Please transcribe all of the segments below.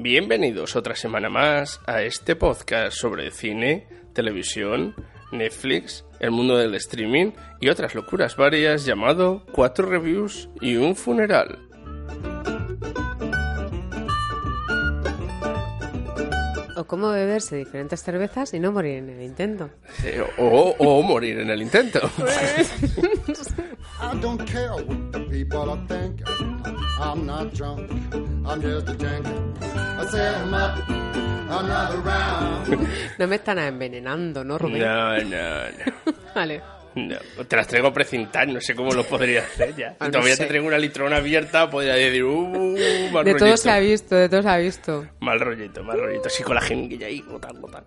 Bienvenidos otra semana más a este podcast sobre cine, televisión, Netflix, el mundo del streaming y otras locuras varias llamado Cuatro Reviews y un Funeral. O cómo beberse diferentes cervezas y no morir en el intento. Eh, o, o morir en el intento. I'm not drunk, I'm just a. I set 'em up another round. No me están envenenando, ¿no, Rubén? No, no, no. Vale. No, te las traigo precintadas, no sé cómo lo podría hacer ya. Ah, no todavía sé. te traigo una litrona abierta, podría decir, uh, mal De rollito. todo se ha visto, de todo se ha visto. Mal rollito, mal rollito. Así con la jeringuilla ahí, gotan, gotan.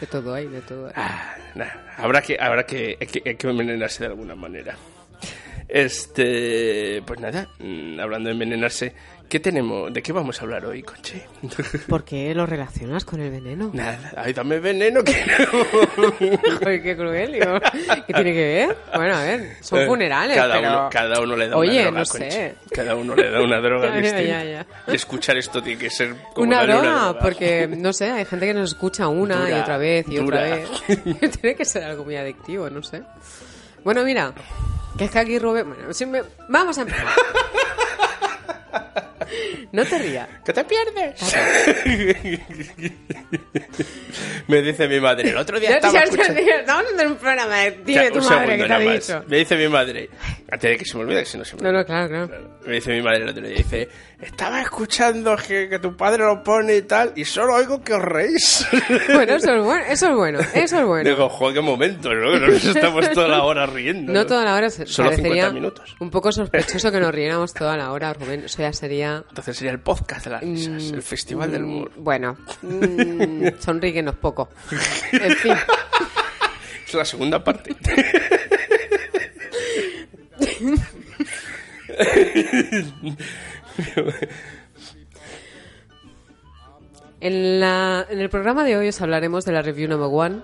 De todo hay, de todo hay. Ah, nah, habrá que, habrá que, hay que, hay que envenenarse de alguna manera. Este, pues nada, mm, hablando de envenenarse, ¿qué tenemos? ¿De qué vamos a hablar hoy, Conche? ¿Por qué lo relacionas con el veneno? Nada, ay, dame veneno que no. Joder, qué cruel, digo. ¿Qué tiene que ver? Bueno, a ver, son Eh, funerales, cada pero... Uno, cada uno le da Oye, una droga, no Conchi. sé. Cada uno le da una droga Ya, ya, distinta. ya, ya. Y escuchar esto tiene que ser como Una darle droga, porque, no sé, hay gente que nos escucha una y otra vez y dura. otra vez. Tiene que ser algo muy adictivo, no sé. Bueno, mira, que es que aquí Rubén... Bueno, si me- vamos a empezar. No te rías. ¡Que te pierdes! Me dice mi madre, el otro día estaba escuchando... Estamos en un programa, dime Ya, tu madre que te ha dicho. Me dice mi madre, antes de que se me olvide, si no se me No, olvida. no, claro, claro. Me dice mi madre el otro día, dice, estaba escuchando que, que tu padre lo pone y tal, y solo oigo que os reís. Bueno, eso es bueno, eso es bueno, eso es bueno. Digo, joder, qué momento, ¿no? Nos estamos toda la hora riendo. No toda la hora, Solo parecería 50 minutos. un poco sospechoso que nos riéramos toda la hora, Rubén. Eso ya sería... Entonces sería el podcast de las risas, el festival del humor. Mm, Bueno, mm, sonríguenos poco. En fin, Es la segunda parte. en, la, en el programa de hoy os hablaremos de la review number one,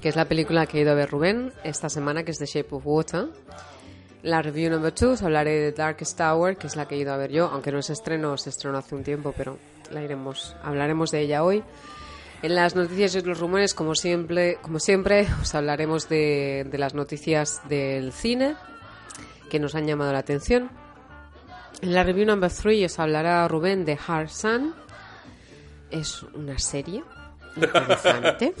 que es la película que ha ido a ver Rubén esta semana, que es The Shape of Water. La review number two os hablaré de Darkest Tower, que es la que he ido a ver yo, aunque no se estrenó, se estrenó hace un tiempo, pero la iremos, hablaremos de ella hoy. En las noticias y los rumores, como siempre, como siempre os hablaremos de las noticias del cine que nos han llamado la atención. En la review number 3 os hablará Rubén de Hard Sun. Es una serie interesante.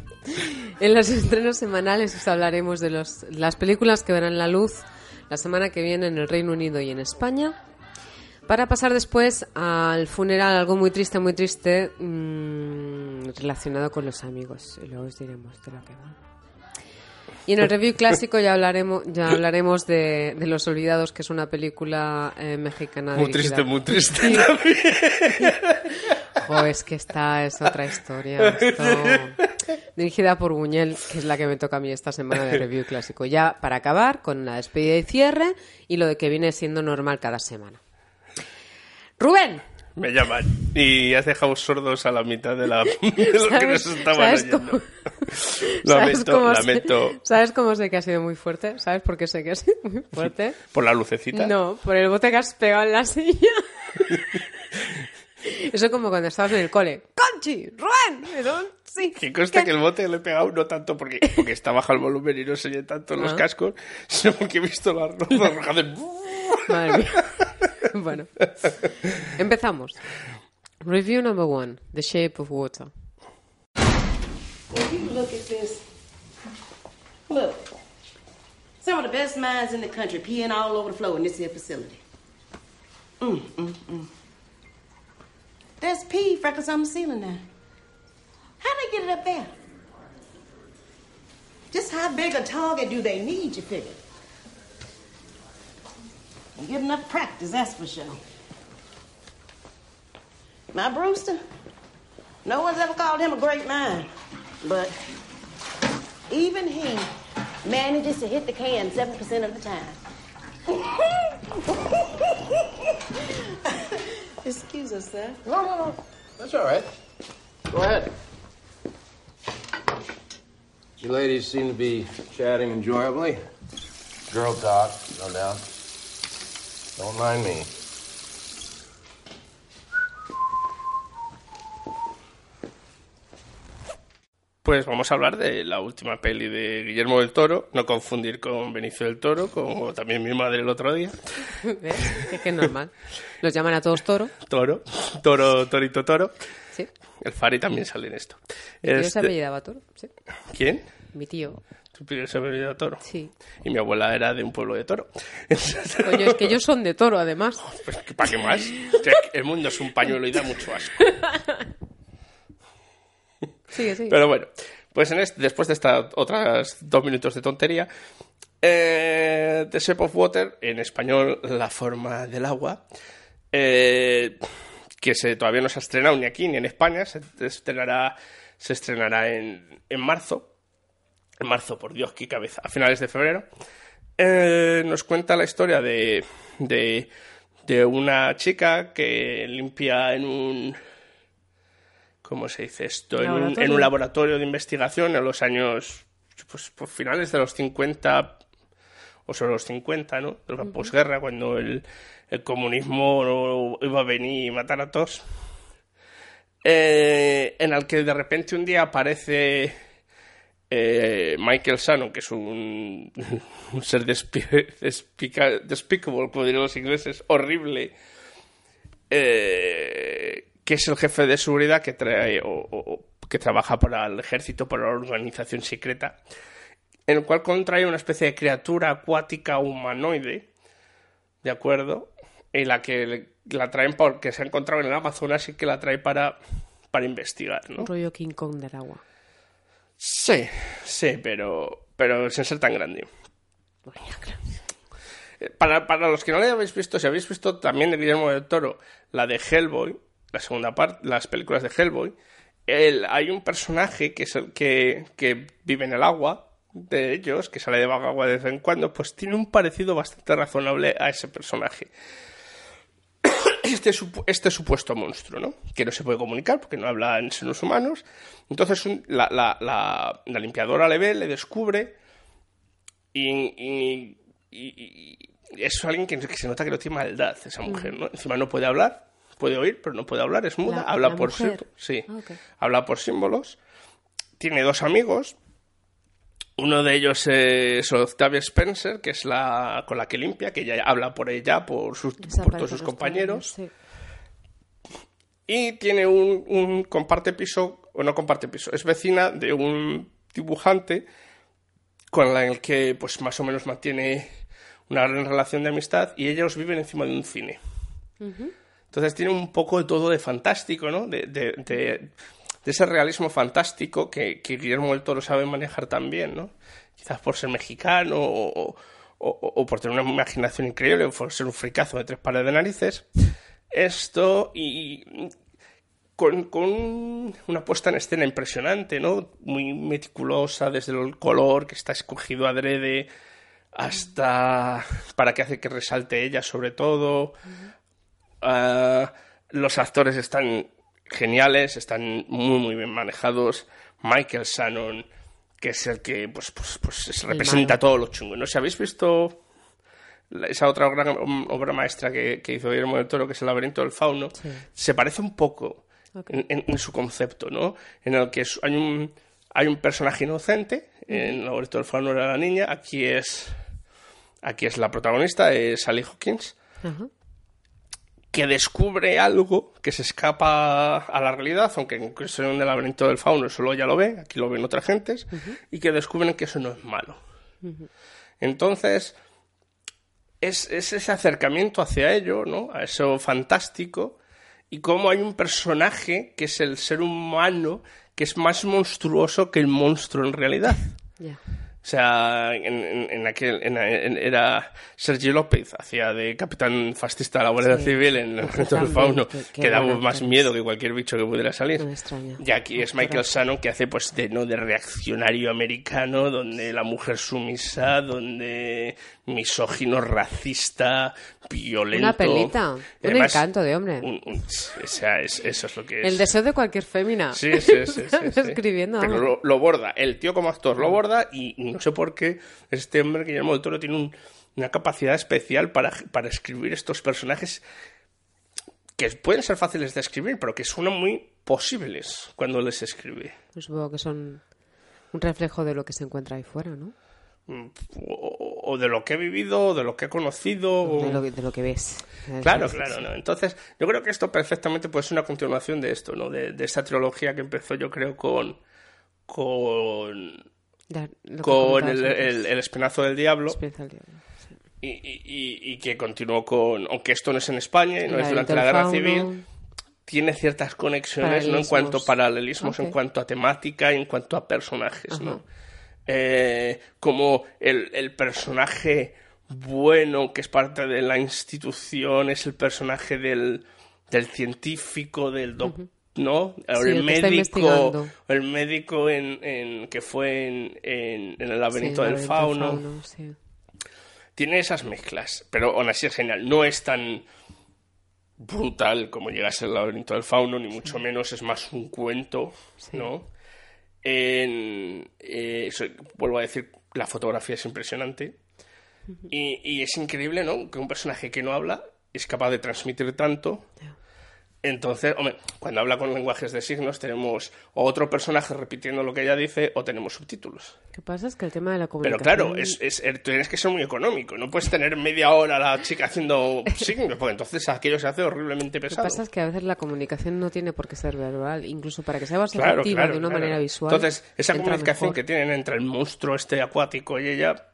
en los estrenos semanales os hablaremos de los, las películas que verán la luz la semana que viene en el Reino Unido y en España. Para pasar después al funeral, algo muy triste, muy triste, mm, relacionado con los amigos. Y luego os diremos de lo que va. Y en el review clásico ya hablaremos, ya hablaremos de, de Los Olvidados, que es una película eh, mexicana. Muy dirigida- triste, muy triste. Sí. Jo, es que esta es otra historia. Esto- Dirigida por Buñuel, que es la que me toca a mí esta semana de review clásico. Ya para acabar con la despedida y cierre y lo de que viene siendo normal cada semana. Rubén, Me llaman. Y has dejado sordos a la mitad de, la, de lo que nos ¿Sabes- estaban oyendo. cómo- ¿sabes Lamento, cómo sé- lamento. ¿Sabes cómo sé que ha sido muy fuerte? ¿Sabes por qué sé que ha sido muy fuerte? Por la lucecita. No, por el bote que has pegado en la silla. Eso como cuando estabas en el cole. ¡Conchi! Eso, sí. Que consta que el bote lo he pegado no tanto porque, porque está bajo el volumen y no se oye tanto en los Ah. cascos, sino porque he visto la ropa roja de... Madre mía. bueno. Empezamos. Review number one. The Shape of Water. If you look at this, look. Some of the best minds in the country peeing all over the floor in this here facility. Mm, mm, mm. There's pee freckles on the ceiling now. How they get it up there? Just how big a target do they need, you figure? And get enough practice, that's for sure. My Brewster, no one's ever called him a great mind, but even he manages to hit the can 7% of the time. Excuse us, sir. No, no, no. That's all right. Go ahead. You ladies seem to be chatting enjoyably. Girl talk, no doubt. Don't mind me. Pues vamos a hablar de la última peli de Guillermo del Toro, no confundir con Benicio del Toro, como también mi madre el otro día. Es que es normal. Los llaman a todos Toro. Toro, Toro, Torito Toro. Sí. El Fari también sale en esto. Mi tío este... se apellidaba Toro, sí. ¿Quién? Mi tío. Tío se apellidaba Toro. Sí. Y mi abuela era de un pueblo de Toro. Coño, es que ellos son de toro, además. Pues, ¿para qué más? El mundo es un pañuelo y da mucho asco. Sigue, sigue. Pero bueno, pues en este- después de estas otras dos minutos de tontería, eh, The Shape of Water, en español La forma del agua, eh, que se, todavía no se ha estrenado ni aquí ni en España, se estrenará, se estrenará en, en marzo. En marzo, por Dios, qué cabeza, a finales de febrero. Eh, nos cuenta la historia de, de, de una chica que limpia en un ¿cómo se dice esto? En un, Laboratorio. en un laboratorio de investigación en los años, pues por finales de los 50 o sobre los 50, ¿no? De la posguerra, cuando el, el comunismo iba a venir y matar a todos. Eh, en el que de repente un día aparece eh, Michael Shannon, que es un, un ser despi- despica- despicable, como dirían los ingleses, horrible, eh, que es el jefe de seguridad que trae o, o- que trabaja para el ejército, para la organización secreta, en el cual contrae una especie de criatura acuática humanoide, ¿de acuerdo? Y la que la traen porque se ha encontrado en el Amazonas y que la trae para, para investigar, ¿no? Rollo King Kong del agua. Sí, sí, pero, pero sin ser tan grande. Eh, Para, para los que no la habéis visto, si habéis visto también de Guillermo del Toro, la de Hellboy, la segunda parte, las películas de Hellboy, él, hay un personaje que es el que, que vive en el agua de ellos, que sale de agua de vez en cuando, pues tiene un parecido bastante razonable a ese personaje. Este, supu- este supuesto monstruo, ¿no? Que no se puede comunicar porque no habla en seres humanos. Entonces un- la, la- la- la limpiadora le ve, le descubre y, y- y- y es alguien que, que se nota que no tiene maldad, esa mujer, ¿no? Encima no puede hablar, puede oír, pero no puede hablar, es muda, La- habla la por sí- Ah, ok. habla por símbolos. Tiene dos amigos. Uno de ellos es Octavia Spencer, que es la con la que limpia, que ella habla por ella, por, sus, por todos sus compañeros. Y tiene un, un comparte piso, o no comparte piso, es vecina de un dibujante con la el que pues más o menos mantiene una gran relación de amistad y ellos viven encima de un cine. Entonces tiene un poco de todo de fantástico, ¿no? De, de- de- de ese realismo fantástico que, que Guillermo del Toro sabe manejar también, ¿no? Quizás por ser mexicano o, o- o- o por tener una imaginación increíble o por ser un fricazo de tres pares de narices. Esto y con, con una puesta en escena impresionante, ¿no? Muy meticulosa desde el color que está escogido adrede hasta para que hace que resalte ella sobre todo. Ah, los actores están geniales, están muy muy bien manejados. Michael Shannon, que es el que pues, pues, pues se representa todo lo chungo. ¿No? Si habéis visto esa otra gran um, obra maestra que, que hizo Guillermo del Toro, que es El laberinto del fauno, Sí. se parece un poco en, en- en su concepto, ¿no? En el que hay un, hay un personaje inocente, en El laberinto del fauno era la niña, aquí es, aquí es la protagonista, es Sally Hawkins. Que descubre algo que se escapa a la realidad, aunque en cuestión del laberinto del fauno solo ella lo ve, aquí lo ven otras gentes, y que descubren que eso no es malo. Entonces, es, es ese acercamiento hacia ello, ¿no? A eso fantástico, y cómo hay un personaje que es el ser humano que es más monstruoso que el monstruo en realidad. Ya. O sea, en, en- aquel en- en- era Sergio López, hacía de capitán fascista de la Guardia Sí. Civil en el Reto del Fauno, que- que que daba más miedo que cualquier bicho que pudiera salir. Y aquí es Michael Shannon que hace pues de no de reaccionario americano, donde la mujer sumisa, donde misógino, racista, violento. Una pelita. Un encanto de hombre. un- un- o sea, es- eso es lo que es. El deseo de cualquier fémina. Sí, sí, sí. sí, sí. Escribiendo, Pero lo, lo borda. El tío como actor lo borda y no sé por qué este hombre, Guillermo del Toro, tiene un- una capacidad especial para, para escribir estos personajes que pueden ser fáciles de escribir, pero que suenan muy posibles cuando les escribe. Pues supongo que son Un reflejo de lo que se encuentra ahí fuera, ¿no? o, o de lo que he vivido, o de lo que he conocido. o- De lo, que- de lo que ves. Claro, claro. ¿no? Entonces, yo creo que esto perfectamente puede ser una continuación de esto, ¿no? De, de esa trilogía que empezó, yo creo, con. con. Con el, el- el espinazo del diablo Experiencia del diablo, sí. y, y- y- que continuó con. Aunque esto no es en España y no es durante la guerra civil, tiene ciertas conexiones, ¿no? En cuanto a paralelismos, en cuanto a temática y en cuanto a personajes, Ajá. ¿no? Eh, como el, el personaje bueno que es parte de la institución es el personaje del, del científico, del doc, ¿no? Sí, el, médico, el médico en, en- que fue en, en- en el laberinto Sí, del fauno. sí. Tiene esas mezclas, pero aún así es genial. No es tan brutal como llega a ser el laberinto del fauno, ni mucho menos, es más un cuento, ¿no? En, eh, eso- vuelvo a decir, la fotografía es impresionante. Y, y es increíble, ¿no? Que un personaje que no habla es capaz de transmitir tanto. Entonces, hombre, cuando habla con lenguajes de signos tenemos o otro personaje repitiendo lo que ella dice o tenemos subtítulos. Lo que pasa es que el tema de la Pero comunicación... claro, es, es- er- tienes que ser muy económico. No puedes tener media hora la chica haciendo signos, porque entonces aquello se hace horriblemente Lo que pesado. pasa es que a veces la comunicación no tiene por qué ser verbal, incluso para que sea más Claro, efectiva claro, de una claro. manera visual. Entonces, esa comunicación mejor. que tienen entre el monstruo este acuático y ella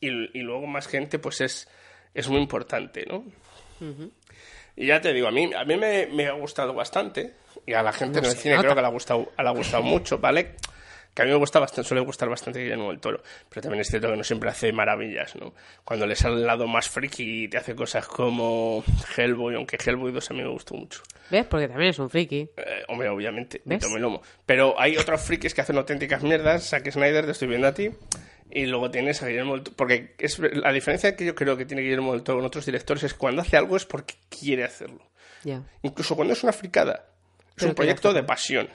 y, y luego más gente, pues es, es muy importante, ¿no? Y ya te digo, a mí, a mí me, me ha gustado bastante y a la gente en el cine nota. creo que le ha gustado, le ha gustado mucho, ¿vale? Que a mí me gusta bastante, suele gustar bastante Guillermo del Toro, pero también es cierto que no siempre hace maravillas, ¿no? Cuando le sale el lado más friki y te hace cosas como Hellboy, aunque Hellboy 2 a mí me gustó mucho. ¿Ves? Porque también es un friki. Eh, hombre, obviamente, ¿Ves? me tomo el lomo. Pero hay otros frikis que hacen auténticas mierdas. Zack Snyder, te estoy viendo a ti. Y luego tienes a Guillermo del Toro. Porque es, la diferencia que yo creo que tiene Guillermo del Toro con otros directores es cuando hace algo es porque quiere hacerlo. Ya. Incluso cuando es una fricada. Es Pero un proyecto de pasión.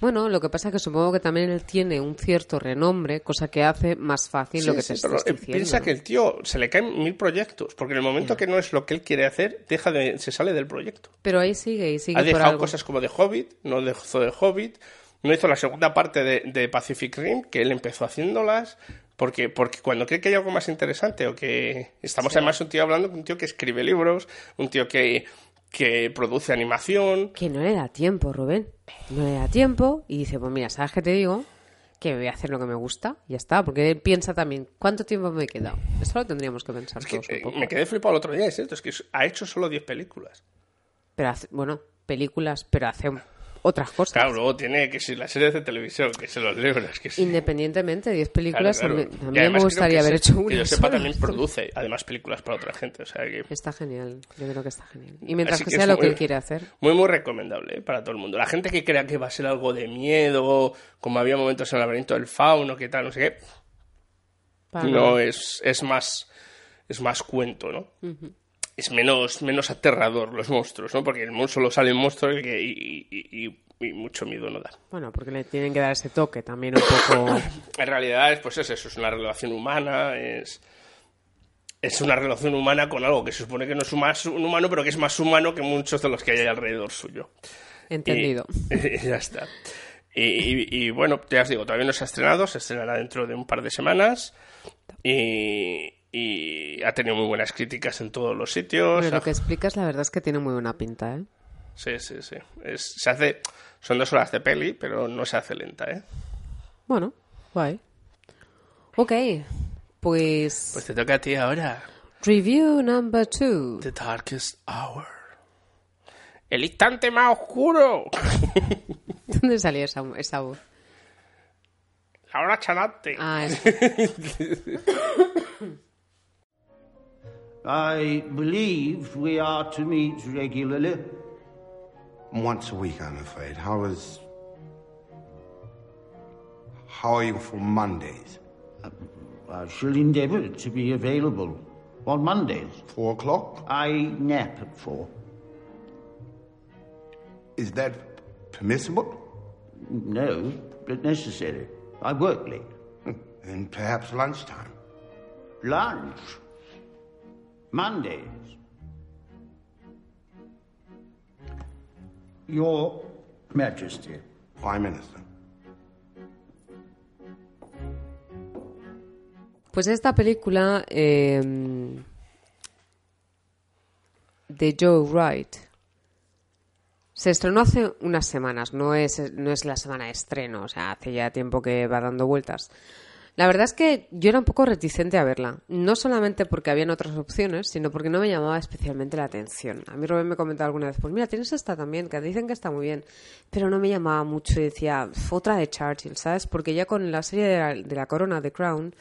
Bueno, lo que pasa es que supongo que también él tiene un cierto renombre, cosa que hace más fácil lo Sí, que sí, te pero, eh, diciendo. piensa que el tío se le caen mil proyectos. Porque en el momento que no es lo que él quiere hacer, deja de, se sale del proyecto. Pero ahí sigue y sigue ha por dejado algo. cosas como de Hobbit, no dejó de Hobbit, no hizo la segunda parte de, de Pacific Rim, que él empezó haciéndolas, porque, porque cuando cree que hay algo más interesante, o que estamos además un tío hablando con un tío que escribe libros, un tío que, que produce animación, Que no le da tiempo, Rubén. No le da tiempo y dice, pues mira, ¿sabes qué te digo? Que voy a hacer lo que me gusta, y ya está. Porque él piensa también, ¿cuánto tiempo me he quedado? Eso lo tendríamos que pensar que, todos un eh, poco. me quedé flipado el otro día, es cierto, es que ha hecho solo 10 películas. Pero hace, bueno, películas, pero hace otras cosas. Claro, luego tiene que si las series de televisión, que si los libros, que si... Independientemente, 10 Claro, películas, claro. mí además me gustaría haber se- hecho una. Que yo sepa, también produce, además, películas para otra gente, o sea que... Está genial, yo creo que está genial. Y mientras Así que, sea lo muy- que él quiere hacer. Muy, muy recomendable ¿eh? para todo el mundo. La gente que crea que va a ser algo de miedo, como había momentos en el laberinto del fauno, que tal, no sé qué, para no es, es más es más cuento, ¿no? Es menos, menos aterrador los monstruos, ¿no? Porque el monstruo lo sale un monstruo y, que- y- y- mucho miedo no da. Bueno, porque le tienen que dar ese toque también un poco... En realidad, es, pues es eso, es una relación humana, es... Es una relación humana con algo que se supone que no es más un humano, pero que es más humano que muchos de los que hay alrededor suyo. Entendido. Y, ya está. Y, bueno, ya os digo, todavía no se ha estrenado, se estrenará dentro de un par de semanas. Y, y ha tenido muy buenas críticas en todos los sitios. Ha- lo que explicas, la verdad es que tiene muy buena pinta, ¿eh? Sí, sí, sí. Es- se hace, son dos horas de peli, pero no se hace lenta, ¿eh? Bueno, guay. Ok, pues... Pues te toca a ti ahora. Review number two. The Darkest Hour. El instante más oscuro. ¿Dónde salió esa, esa voz? La hora chanante. Ah, es... I believe we are to meet regularly. Once a week, I'm afraid. How is. How are you for Mondays? Uh, I shall endeavour to be available on Mondays. Four o'clock? I nap at four. Is that permissible? No, but necessary. I work late. Hmm. And perhaps lunchtime. Lunch. Mondays. Your Majesty. Prime Minister. Pues esta película eh, de Joe Wright se estrenó hace unas semanas, no es, no es la semana de estreno, o sea, hace ya tiempo que va dando vueltas. La verdad es que yo era un poco reticente a verla, no solamente porque habían otras opciones, sino porque no me llamaba especialmente la atención. A mí Rubén me comentaba alguna vez, pues mira, tienes esta también, que dicen que está muy bien, pero no me llamaba mucho y decía, "Pf, otra de Churchill, ¿sabes? Porque ya con la serie de la, de la corona, The Crown,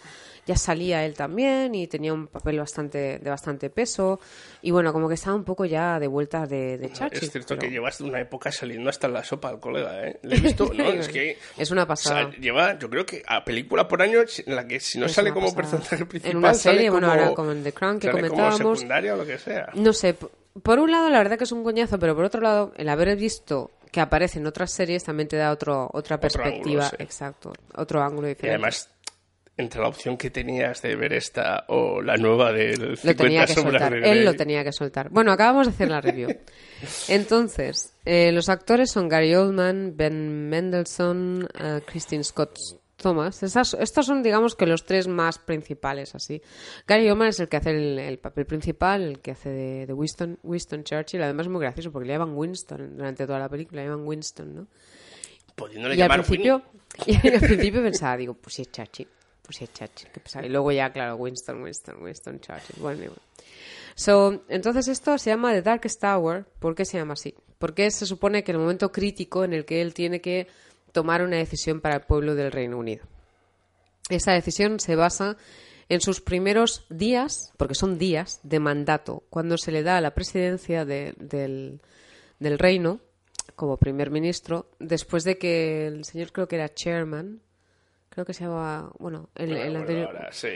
ya salía él también y tenía un papel bastante de bastante peso y bueno, como que estaba un poco ya de vuelta de, de Churchill. Es cierto pero- que llevas una época saliendo hasta la sopa al colega, ¿eh? Le he visto, no, es que... Es una o pasada. sea, lleva, yo creo que a película por año en la que si no sale como personaje principal, En una sale serie, bueno, como- ahora como en The Crown que como comentábamos. secundaria o lo que sea. No sé, por un lado la verdad que es un coñazo, pero por otro lado el haber visto que aparece en otras series también te da otro, otra perspectiva, ángulo, sí. exacto, otro ángulo Y diferente. además, entre la opción que tenías de ver esta o la nueva del 50 lo tenía que sombras soltar, de él lo tenía que soltar. Bueno, acabamos de hacer la review. Entonces, eh, los actores son Gary Oldman, Ben Mendelssohn, eh, Christine Scott Thomas. Esas- estos son, digamos, que los tres más principales, así. Gary Oldman es el que hace el, el papel principal, el que hace de, de Winston, Winston Churchill. Además es muy gracioso porque le llaman Winston durante toda la película, le llaman Winston, ¿no? Pudiéndole Y al llamar principio, y al principio pensaba, digo, pues sí es Churchill, pues sí es Churchill, qué pesado. Y luego ya, claro, Winston, Winston, Winston Churchill. Bueno, y bueno. So, entonces esto se llama The Darkest Tower. ¿Por qué se llama así? Porque se supone que el momento crítico en el que él tiene que tomar una decisión para el pueblo del Reino Unido. Esa decisión se basa en sus primeros días, porque son días, de mandato, cuando se le da la presidencia de- del, del reino como primer ministro, después de que el señor creo que era chairman, creo que se llamaba, bueno, el, anterior,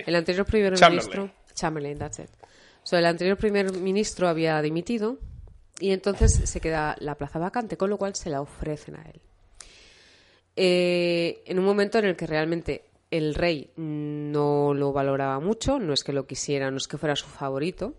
el anterior primer ministro, Chamberlain, that's it. So, el anterior primer ministro había dimitido y entonces se queda la plaza vacante, con lo cual se la ofrecen a él. Eh, en un momento en el que realmente el rey no lo valoraba mucho, no es que lo quisiera, no es que fuera su favorito.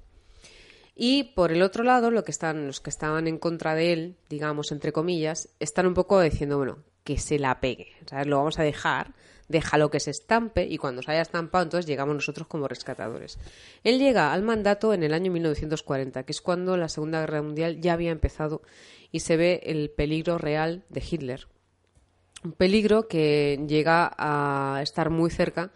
Y por el otro lado, lo que están, los que estaban en contra de él, digamos, entre comillas, están un poco diciendo, bueno, que se la pegue. ¿sabes? Lo vamos a dejar, déjalo que se estampe y cuando se haya estampado, entonces llegamos nosotros como rescatadores. Él llega al mandato en el año 1940, que es cuando la Segunda Guerra Mundial ya había empezado y se ve el peligro real de Hitler un peligro que llega a estar muy cerca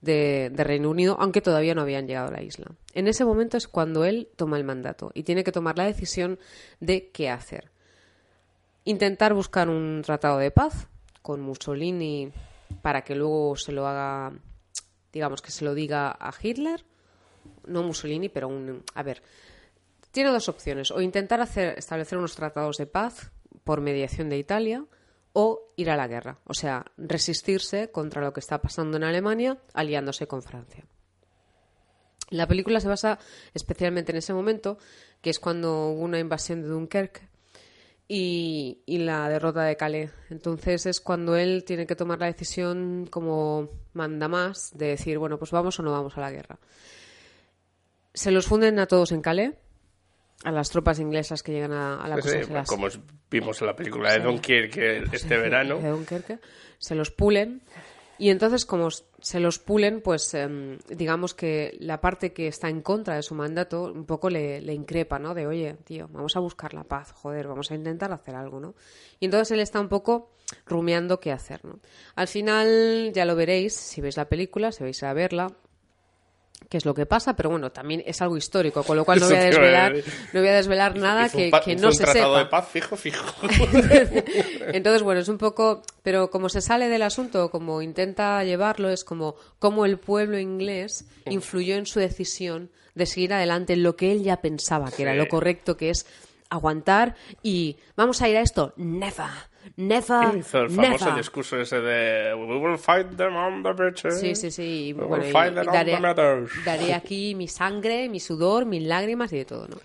de, Reino Unido, aunque todavía no habían llegado a la isla. En ese momento es cuando él toma el mandato y tiene que tomar la decisión de qué hacer. Intentar buscar un tratado de paz con Mussolini para que luego se lo haga, digamos que se lo diga a Hitler, no Mussolini, pero un, a ver, tiene dos opciones, o intentar hacer, establecer unos tratados de paz por mediación de Italia, o ir a la guerra, o sea, resistirse contra lo que está pasando en Alemania aliándose con Francia. La película se basa especialmente en ese momento, que es cuando hubo una invasión de Dunkerque y, y la derrota de Calais. Entonces es cuando él tiene que tomar la decisión como manda más de decir, bueno, pues vamos o no vamos a la guerra. Se los funden a todos en Calais, a las tropas inglesas que llegan a, a la sí, se las- como vimos en la película de Dunkirk este verano. de Dunkerque, se los pulen y entonces como se los pulen, pues em, digamos que la parte que está en contra de su mandato un poco le, le increpa, ¿no? De, oye, tío, vamos a buscar la paz, joder, vamos a intentar hacer algo, ¿no? Y entonces él está un poco rumiando qué hacer, ¿no? Al final ya lo veréis, si veis la película, si vais a verla, qué es lo que pasa, pero bueno, también es algo histórico, con lo cual no voy a desvelar, no voy a desvelar nada Hizo que, no un se sepa. de paz fijo, fijo. Entonces, bueno, es un poco, pero como se sale del asunto, como intenta llevarlo, es como cómo el pueblo inglés influyó en su decisión de seguir adelante en lo que él ya pensaba que era lo correcto, que es aguantar y vamos a ir a esto, never, never, Hizo el famoso never. discurso ese de We will fight them on the beaches. Sí, sí, sí. We will bueno, y- fight them on daré, the meadows. daré aquí mi sangre, mi sudor, mis lágrimas y de todo, ¿no?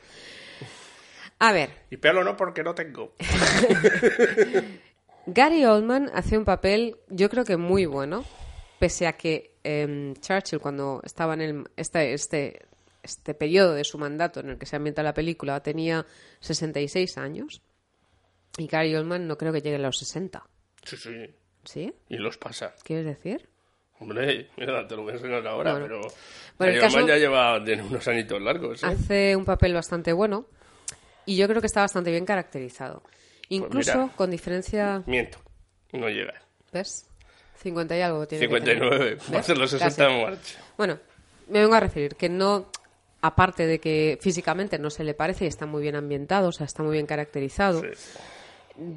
A ver, Y pelo no porque no tengo. Gary Oldman hace un papel, yo creo que muy bueno, pese a que em, Churchill, cuando estaba en el, este, este, este periodo de su mandato en el que se ambienta la película, tenía 66 años. Y Gary Oldman no creo que llegue a los 60. Sí, sí. ¿Sí? Y los pasa. ¿Quieres decir? Hombre, mira, te lo voy a enseñar ahora, Bueno. pero... Bueno, el caso- ya lleva tiene unos añitos largos, ¿eh? Hace un papel bastante bueno y yo creo que está bastante bien caracterizado. Incluso Pues mira. con diferencia... Miento, no llega. ¿Ves? 50 y algo tiene que tener. 59, va a ser los 60 Casi. en marcha. Bueno, me vengo a referir que no, aparte de que físicamente no se le parece y está muy bien ambientado, o sea, está muy bien caracterizado. Sí.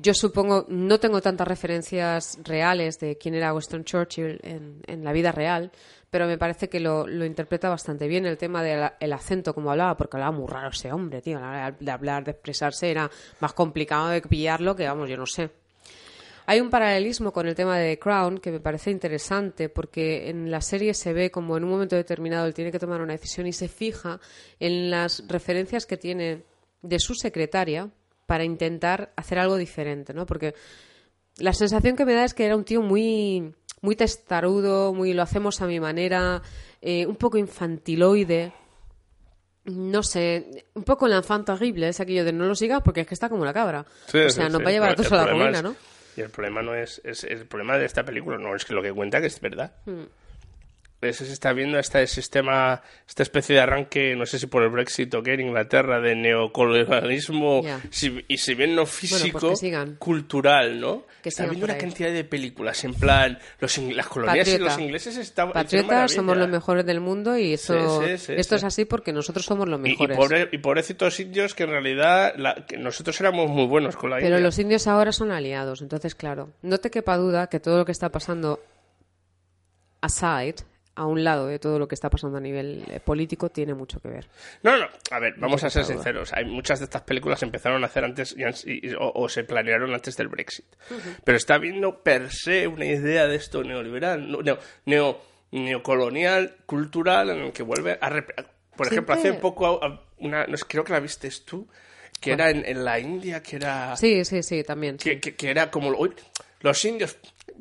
Yo supongo, no tengo tantas referencias reales de quién era Winston Churchill en, la vida real, pero me parece que lo, interpreta bastante bien el tema del el acento, como hablaba, porque hablaba muy raro ese hombre, tío. La hora de hablar, de expresarse, era más complicado de pillarlo que, vamos, yo no sé. Hay un paralelismo con el tema de The Crown que me parece interesante porque en la serie se ve como en un momento determinado él tiene que tomar una decisión y se fija en las referencias que tiene de su secretaria para intentar hacer algo diferente, ¿no? Porque la sensación que me da es que era un tío muy, muy testarudo, muy lo hacemos a mi manera, eh, un poco infantiloide. No sé, un poco la enfant terrible, es aquello de no lo sigas porque es que está como la cabra. Sí, o sí, sea, sí. va a llevar a todos a la es- ¿no? Y el problema no es, es- El problema de esta película no es que lo que cuenta que es verdad. Hmm. Se está viendo este sistema, esta especie de arranque, no sé si por el Brexit o qué, en Inglaterra, de neocolonialismo, si- y si bien no físico, pues sigan. cultural, ¿no? Que está viendo una ahí. cantidad de películas, en plan, los, las colonias y los ingleses estaban... Patriotas somos los mejores del mundo y eso, Sí, sí, sí, esto es así porque nosotros somos los Y, y, mejores. pobre- y pobrecitos indios que en realidad la- que nosotros éramos muy buenos con la Pero India. los indios ahora son aliados, entonces claro, no te quepa duda que todo lo que está pasando aside, a un lado de todo lo que está pasando a nivel eh, político, tiene mucho que ver. No, no, a ver, vamos a ser sinceros. Hay muchas de estas películas empezaron a hacer antes y o, o se planearon antes del Brexit. Pero está habiendo per se una idea de esto neoliberal, neo, neo- neocolonial, cultural, en el que vuelve a... Por ejemplo, hace poco, una, no creo que la viste tú, que era en, en la India, que era... Sí, sí, sí, también. sí. Que- que era como... uy, los indios...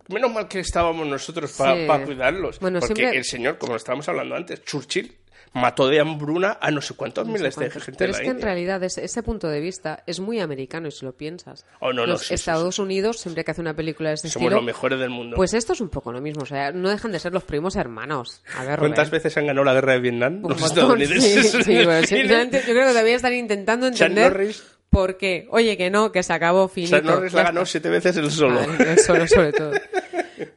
Menos mal que estábamos nosotros para Sí. cuidarlos. Bueno, porque siempre- el señor, como estábamos hablando antes, Churchill mató de hambruna a no sé cuántos No sé miles de gente Pero de es que en realidad ese, ese punto de vista es muy americano, y si lo piensas. Oh, no, no, Los sí, sí, Estados Unidos, siempre que hace una película de este Somos estilo, los mejores del mundo. pues esto es un poco lo mismo. O sea, no dejan de ser los primos hermanos. A ver, ¿Cuántas veces han ganado la guerra de Vietnam? Un los montón, estadounidenses. sí, bueno, yo creo que todavía están intentando entender Norris. Por qué. Oye, que no, que se acabó finito. Chuck Norris ya la ganó siete veces el solo. Vale, el solo, sobre todo.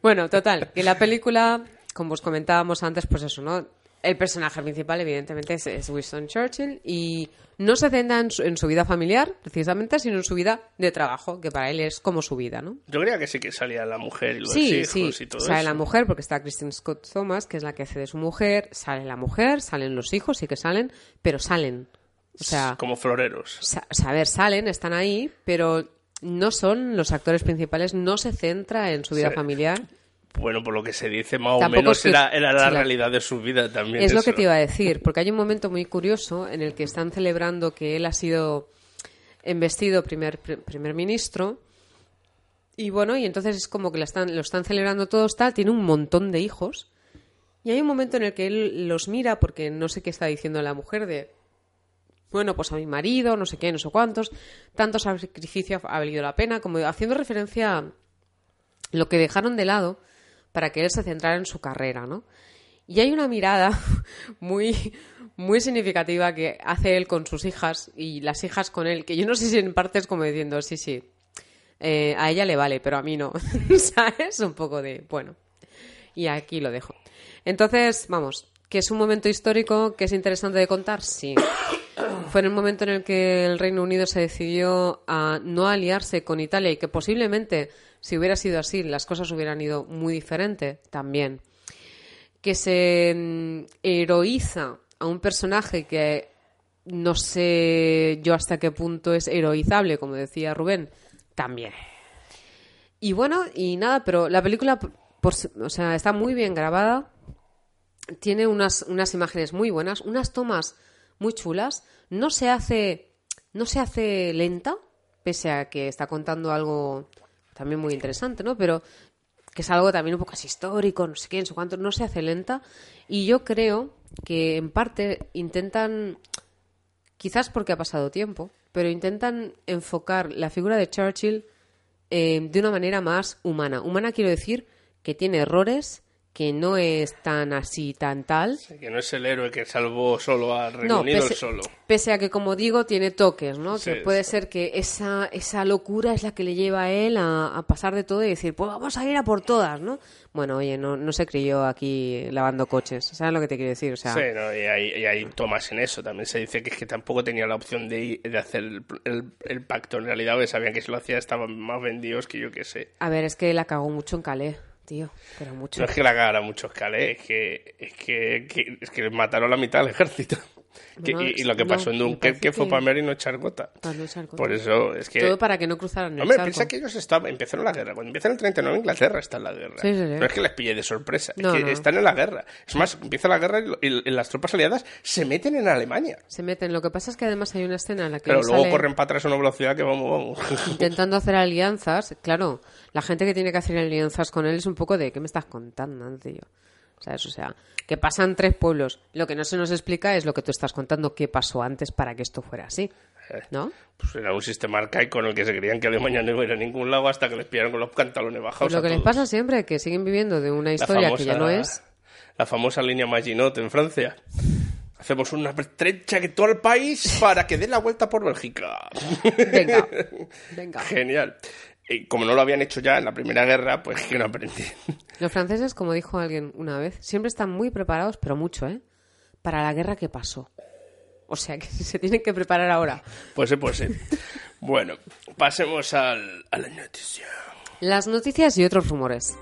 Bueno, total, que la película, como os comentábamos antes, pues eso, ¿no? El personaje principal, evidentemente, es, es Winston Churchill y no se centra en su, en su vida familiar, precisamente, sino en su vida de trabajo, que para él es como su vida, ¿no? Yo creía que sí que salía la mujer y los Sí, hijos sí, y todo sale eso. la mujer porque está Kristen Scott Thomas, que es la que hace de su mujer, sale la mujer, salen los hijos, sí que salen, pero salen. O sea, Como floreros. sa- saber, salen, están ahí, pero no son los actores principales, no se centra en su vida Sí. familiar. Bueno, por lo que se dice, más o menos que- era, era la sí, realidad de su vida también. Es lo que te iba a decir, porque hay un momento muy curioso en el que están celebrando que él ha sido embestido primer, pri- primer ministro. Y bueno, y entonces es como que la están, lo están celebrando todos, tal, tiene un montón de hijos. Y hay un momento en el que él los mira, porque no sé qué está diciendo la mujer de, bueno, pues a mi marido, no sé qué, no sé cuántos, tanto sacrificio ha valido la pena, como haciendo referencia a lo que dejaron de lado para que él se centrara en su carrera, ¿no? Y hay una mirada muy, muy significativa que hace él con sus hijas y las hijas con él, que yo no sé si en parte es como diciendo, sí, sí, eh, a ella le vale, pero a mí no, ¿sabes? Un poco de, bueno, y aquí lo dejo. Entonces, vamos, que es un momento histórico que es interesante de contar, sí. Fue en el momento en el que el Reino Unido se decidió a no aliarse con Italia y que posiblemente, si hubiera sido así, las cosas hubieran ido muy diferente también. Que se mm, heroiza a un personaje que no sé yo hasta qué punto es heroizable, como decía Rubén, también. Y bueno, y nada, pero la película, por, o sea, está muy bien grabada, tiene unas, unas imágenes muy buenas, unas tomas muy chulas, no se hace, no se hace lenta, pese a que está contando algo también muy interesante, ¿no? Pero que es algo también un poco así histórico, no sé qué, no sé cuánto, no se hace lenta. Y yo creo que en parte intentan, quizás porque ha pasado tiempo, pero intentan enfocar la figura de Churchill eh, de una manera más humana. Humana quiero decir que tiene errores, que no es tan así, tan tal. Que no es el héroe que salvó solo al Reino No, Unido pese, solo. pese a que, como digo, tiene toques, ¿no? Sí, que puede sí. ser que esa, esa locura es la que le lleva a él a, a pasar de todo y decir, pues vamos a ir a por todas, ¿no? Bueno, oye, no, no se creyó aquí lavando coches, ¿sabes lo que te quiero decir? O sea, Sí, no, y hay, y hay tomas en eso. También se dice que es que tampoco tenía la opción de, ir- de hacer el, el- el pacto. En realidad, porque sabían que si lo hacía estaban más vendidos que yo que sé. a ver, es que la cagó mucho en Calais, tío, pero mucho. No es que la cagara mucho Calais, es que, es que, que- es que mataron la mitad del ejército. Que- Bueno, y, y lo que no, pasó en me Dunkerque fue para Mary no echar gota. Para no echar gota. Por eso es que... Todo para que no cruzaran el Hombre, charco. piensa que ellos estaban, empezaron la guerra. Cuando empiezan el 39, Inglaterra está en la guerra. Sí, sí, sí. No es que les pille de sorpresa, No, es que no. están en la guerra. Es más, empieza la guerra y, y- y las tropas aliadas se meten en Alemania. Se meten. Lo que pasa es que además hay una escena en la que Pero luego sale corren para atrás a una velocidad que vamos, vamos. intentando hacer alianzas. Claro, la gente que tiene que hacer alianzas con él es un poco de ¿qué me estás contando, tío? ¿Sabes? O sea, que pasan tres pueblos. Lo que no se nos explica es lo que tú estás contando, qué pasó antes para que esto fuera así. ¿No? Pues era un sistema arcaico en el que se creían que Alemania no iba a ir a ningún lado hasta que les pillaron con los pantalones bajados. Pues lo que les pasa siempre, que siguen viviendo de una historia que ya no famosa- es. La famosa línea Maginot en Francia. Hacemos una estrecha que todo el país para que dé la vuelta por Bélgica. Venga, venga. Genial. Y como no lo habían hecho ya en la Primera Guerra, pues que no aprendí. Los franceses, como dijo alguien una vez, siempre están muy preparados, pero mucho, ¿eh? Para la guerra que pasó. O sea, que se tienen que preparar ahora. Pues sí, pues sí. Bueno, pasemos al, a la noticia. Las noticias y otros rumores.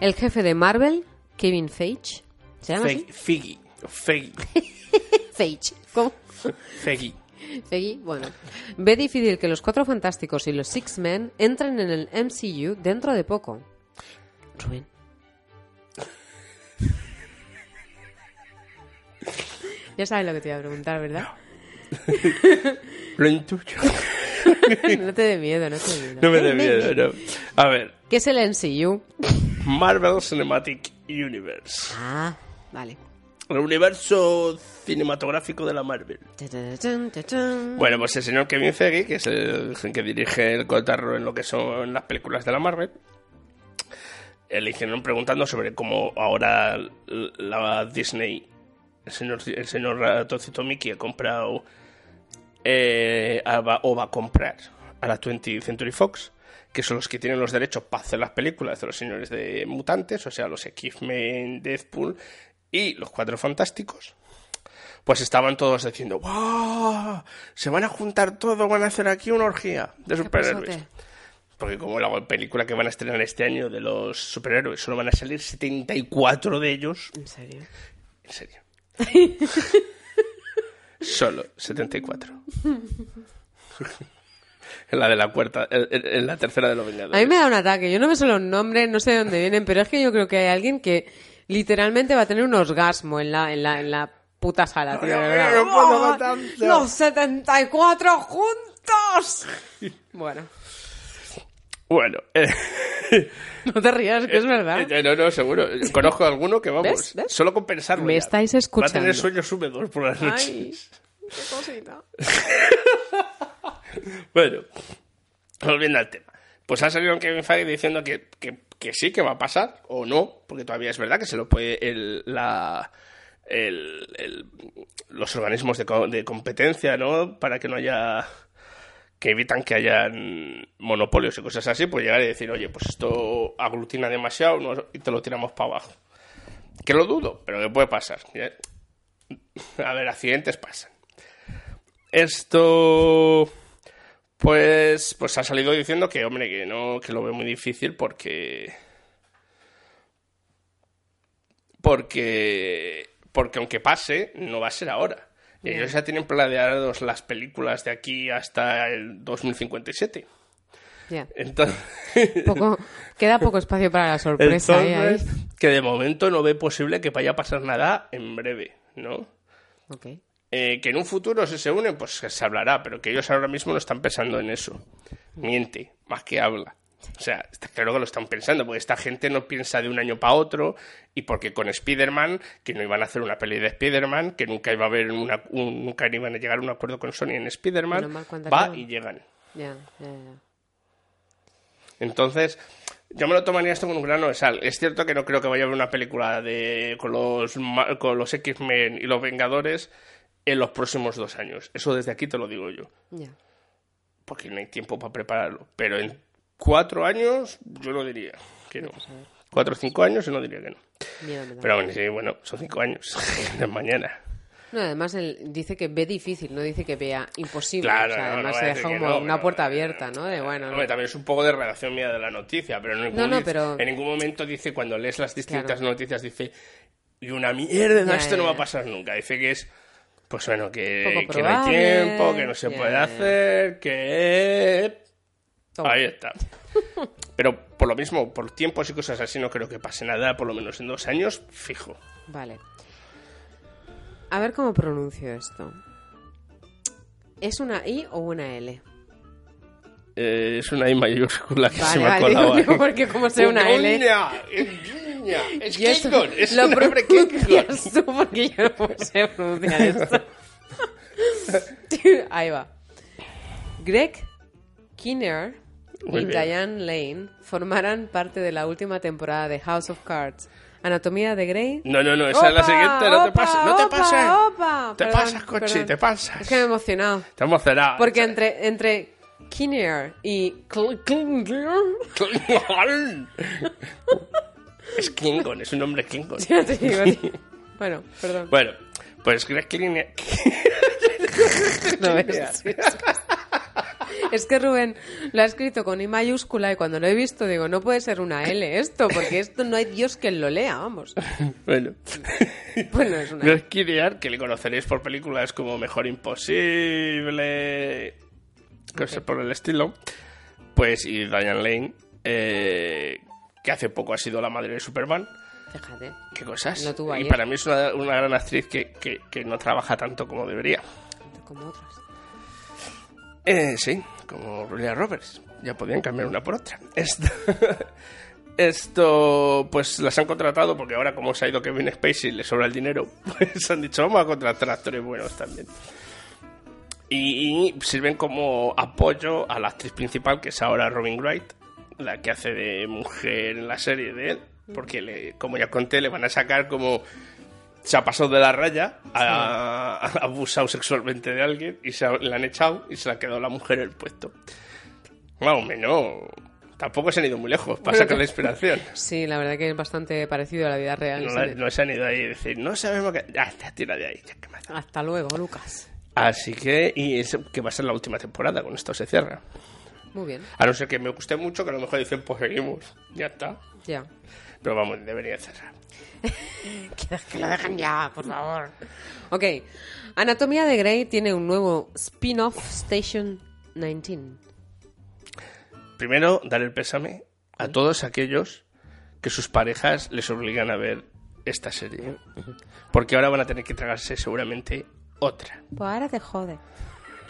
El jefe de Marvel, Kevin Feige, ¿se llama así? Fe- Figgy. Feggy. Feige. ¿Cómo? Feggy. Feige, bueno. Ve difícil que los Cuatro Fantásticos y los Six-Men entren en el MCU dentro de poco. Rubén. Ya sabes lo que te iba a preguntar, ¿verdad? Lo intuyo. no te dé miedo, no te dé miedo. No me dé miedo, no. A ver, ¿Qué es el MCU? Marvel Cinematic Universe. Ah, vale. El universo cinematográfico de la Marvel. Bueno, pues el señor Kevin Feige, que es el, que dirige el cotarro en lo que son las películas de la Marvel, le hicieron preguntando sobre cómo ahora la Disney, el señor, el señor ratoncito Mickey ha comprado eh, o va a comprar a la 20th Century Fox, que son los que tienen los derechos para hacer las películas de los señores de mutantes, o sea, los X-Men, Deadpool y los Cuatro Fantásticos pues estaban todos diciendo, ¡wow! Se van a juntar todos, van a hacer aquí una orgía de ¿Qué superhéroes. Porque como la película que van a estrenar este año de los superhéroes, solo van a salir 74 de ellos. ¿En serio? En serio. solo 74. en la de la cuarta, en la tercera de los Vengadores. A mí me da un ataque. Yo no me sé los nombres, no sé de dónde vienen, pero es que yo creo que hay alguien que literalmente va a tener un orgasmo en la, en la, en la puta sala, tío. no puedo ¡Oh! con tanto! ¡Los 74 juntos! Bueno, Bueno, eh, no te rías, que es verdad. Eh, no, no, seguro. Conozco a alguno que vamos. ¿Ves? ¿Ves? Solo con pensarlo. Me ya. estáis Va a escuchando. tener sueños húmedos por las noches. Ay, qué cosita. Bueno, volviendo al tema. Pues ha salido Kevin Feige diciendo que, que, que sí, que va a pasar, o no, porque todavía es verdad que se lo puede el, la, el, el- los organismos de, de competencia, ¿no? Para que no haya que evitan que hayan monopolios y cosas así, pues llegar y decir, oye, pues esto aglutina demasiado y te lo tiramos para abajo. Que lo dudo, pero que puede pasar. ¿eh? A ver, accidentes pasan. Esto, pues, pues ha salido diciendo que, hombre, que no, que lo ve muy difícil porque, porque, porque aunque pase, no va a ser ahora. Ellos ya tienen planeados las películas de aquí hasta el 2057. Ya. Entonces, Poco, queda poco espacio para la sorpresa. ¿eh? Que de momento no ve posible que vaya a pasar nada en breve, ¿no? Ok. Eh, que en un futuro si se unen, pues se hablará, pero que ellos ahora mismo no están pensando en eso. Miente, más que habla. O sea, está claro que lo están pensando, porque esta gente no piensa de un año para otro, y porque con Spider-Man, que no iban a hacer una peli de Spider-Man, que nunca iba a haber una, un- nunca iban a llegar a un acuerdo con Sony en Spider-Man, va y llegan. Ya, ya, ya. Entonces, yo me lo tomaría esto con un grano de sal. Es cierto que no creo que vaya a haber una película de con los, con los X-Men y los Vengadores en los próximos dos años. Eso desde aquí te lo digo yo. Ya. Porque no hay tiempo para prepararlo. Pero en cuatro años, yo no diría que no. Cuatro o cinco años, yo no diría que no. Miedo. Pero bueno, sí, bueno, son cinco años. mañana. No, además él dice que ve difícil, no dice que vea imposible. Claro, o sea, no, además no se deja como no, una puerta abierta, ¿no? De bueno, Hombre, también es un poco de redacción mía de la noticia, pero en ningún, pero- en ningún momento dice, cuando lees las distintas Claro. noticias, dice, y una mierda, Ya, esto ya, no va a pasar nunca. Dice que es, pues bueno, que, que no hay tiempo, que no se puede hacer, que... Toma. Ahí está. Pero por lo mismo, por tiempos y cosas así, no creo que pase nada, por lo menos en dos años, fijo. Vale. A ver cómo pronuncio esto. ¿Es una I o una L? Eh, es una I mayúscula que se Vale, me ha vale, colado digo, ahí. porque como sea una L... Uña, es Uña, es Y esto Klingon, es lo un nombre Klingon. tú porque yo no puedo sé pronunciar esto. Ahí va. Greg Kinnear Muy y bien. Diane Lane formarán parte de la última temporada de House of Cards. Anatomía de Grey. No, no, no, esa es la ¡Opa! siguiente, no te ¡Opa! pases, no te ¡Opa! pases. ¡Opa! Te Perdón, pasas, Cochi, perdón. te pasas. Es que me he emocionado. Te hemos cerrado. Porque entre, entre Kinnear y Cl- Cl- es Klingon, es un. Ya te digo, tío. Bueno, perdón. Bueno, pues Greg. No, es, es que Rubén lo ha escrito con I mayúscula y cuando lo he visto digo, no puede ser una L esto, porque esto no hay Dios que lo lea, vamos. Bueno. Bueno, es una Greg Kinnear, que le conoceréis por películas como Mejor Imposible, cosas por el estilo, pues y Diane Lane, eh, que hace poco ha sido la madre de Superman. Fíjate. ¿Qué cosas? Tuvo y ayer. para mí es una, una gran actriz que, que- que no trabaja tanto como debería. Como otras. Eh, sí, como Julia Roberts. Ya podían cambiar una por otra. Esto, esto, pues las han contratado porque ahora como se ha ido Kevin Spacey y le sobra el dinero, pues han dicho vamos a contratar actores buenos también. Y, y sirven como apoyo a la actriz principal que es ahora Robin Wright, la que hace de mujer en la serie de él, porque le, como ya conté le van a sacar como se ha pasado de la raya, ha, ha abusado sexualmente de alguien y se ha- le han echado y se le ha quedado la mujer el puesto. Más o menos. Tampoco se han ido muy lejos para sacar la inspiración. Sí, la verdad que es bastante parecido a la vida real. No, la- no se han ido ahí y decir, no sabemos qué. Tira de ahí. ya, que da. Hasta luego, Lucas. Así que, y es que va a ser la última temporada, con esto se cierra. Muy bien, A no ser que me guste mucho, que a lo mejor dicen, pues seguimos. Ya está. ya. Pero vamos, debería cerrar. Que lo dejen ya, por favor. Ok. Anatomía de Grey tiene un nuevo spin-off Station 19. Primero, dar el pésame a todos aquellos que sus parejas les obligan a ver esta serie. Porque ahora van a tener que tragarse seguramente otra. Pues ahora te jode.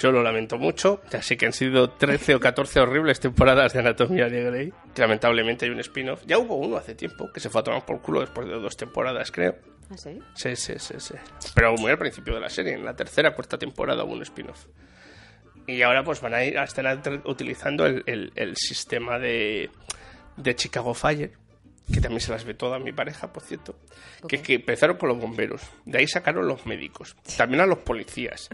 Yo lo lamento mucho, así que han sido 13 o 14 horribles temporadas de Anatomía de Grey. Lamentablemente hay un spin-off. Ya hubo uno hace tiempo que se fue a tomar por culo después de dos temporadas, creo. ¿Ah, sí? Sí, sí, sí, sí. Pero muy al principio de la serie, en la tercera, cuarta temporada hubo un spin-off. Y ahora pues van a ir a estar utilizando el, el- el sistema de, de Chicago Fire, que también se las ve toda mi pareja, por cierto. Que, que empezaron con los bomberos, de ahí sacaron los médicos, también a los policías.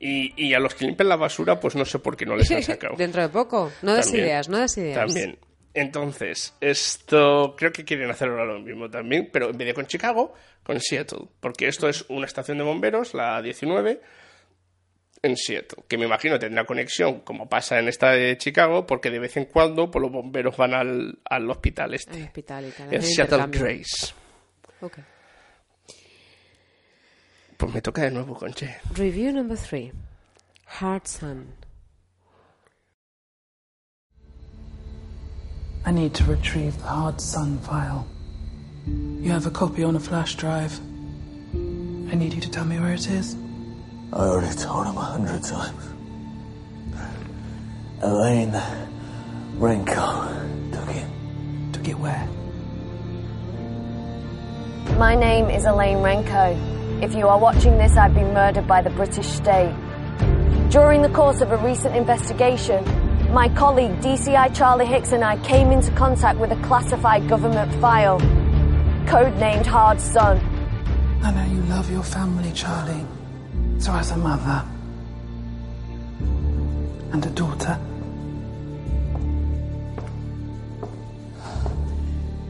Y, y a los que limpian la basura, pues no sé por qué no les han sacado. Dentro de poco. No des ideas, no des ideas. También. Entonces, esto creo que quieren hacer ahora lo mismo también, pero en vez de con Chicago, con Seattle. Porque esto es una estación de bomberos, la 19, en Seattle. Que me imagino tendrá conexión, como pasa en esta de Chicago, porque de vez en cuando pues, los bomberos van al, al hospital Al este. hospital y tal. El Seattle. Grace. Ok. Pues me toca de nuevo con Che. Review number three. Hard Sun. I need to retrieve the Hard Sun file. You have a copy on a flash drive. I need you to tell me where it is. I already told him a hundred times. Elaine Renko took it. Took it where? My name is Elaine Renko. If you are watching this, I've been murdered by the British state. During the course of a recent investigation, My colleague DCI Charlie Hicks and I came into contact with a classified government file, codenamed Hard Sun. I know you love your family, Charlie. So as a mother and a daughter,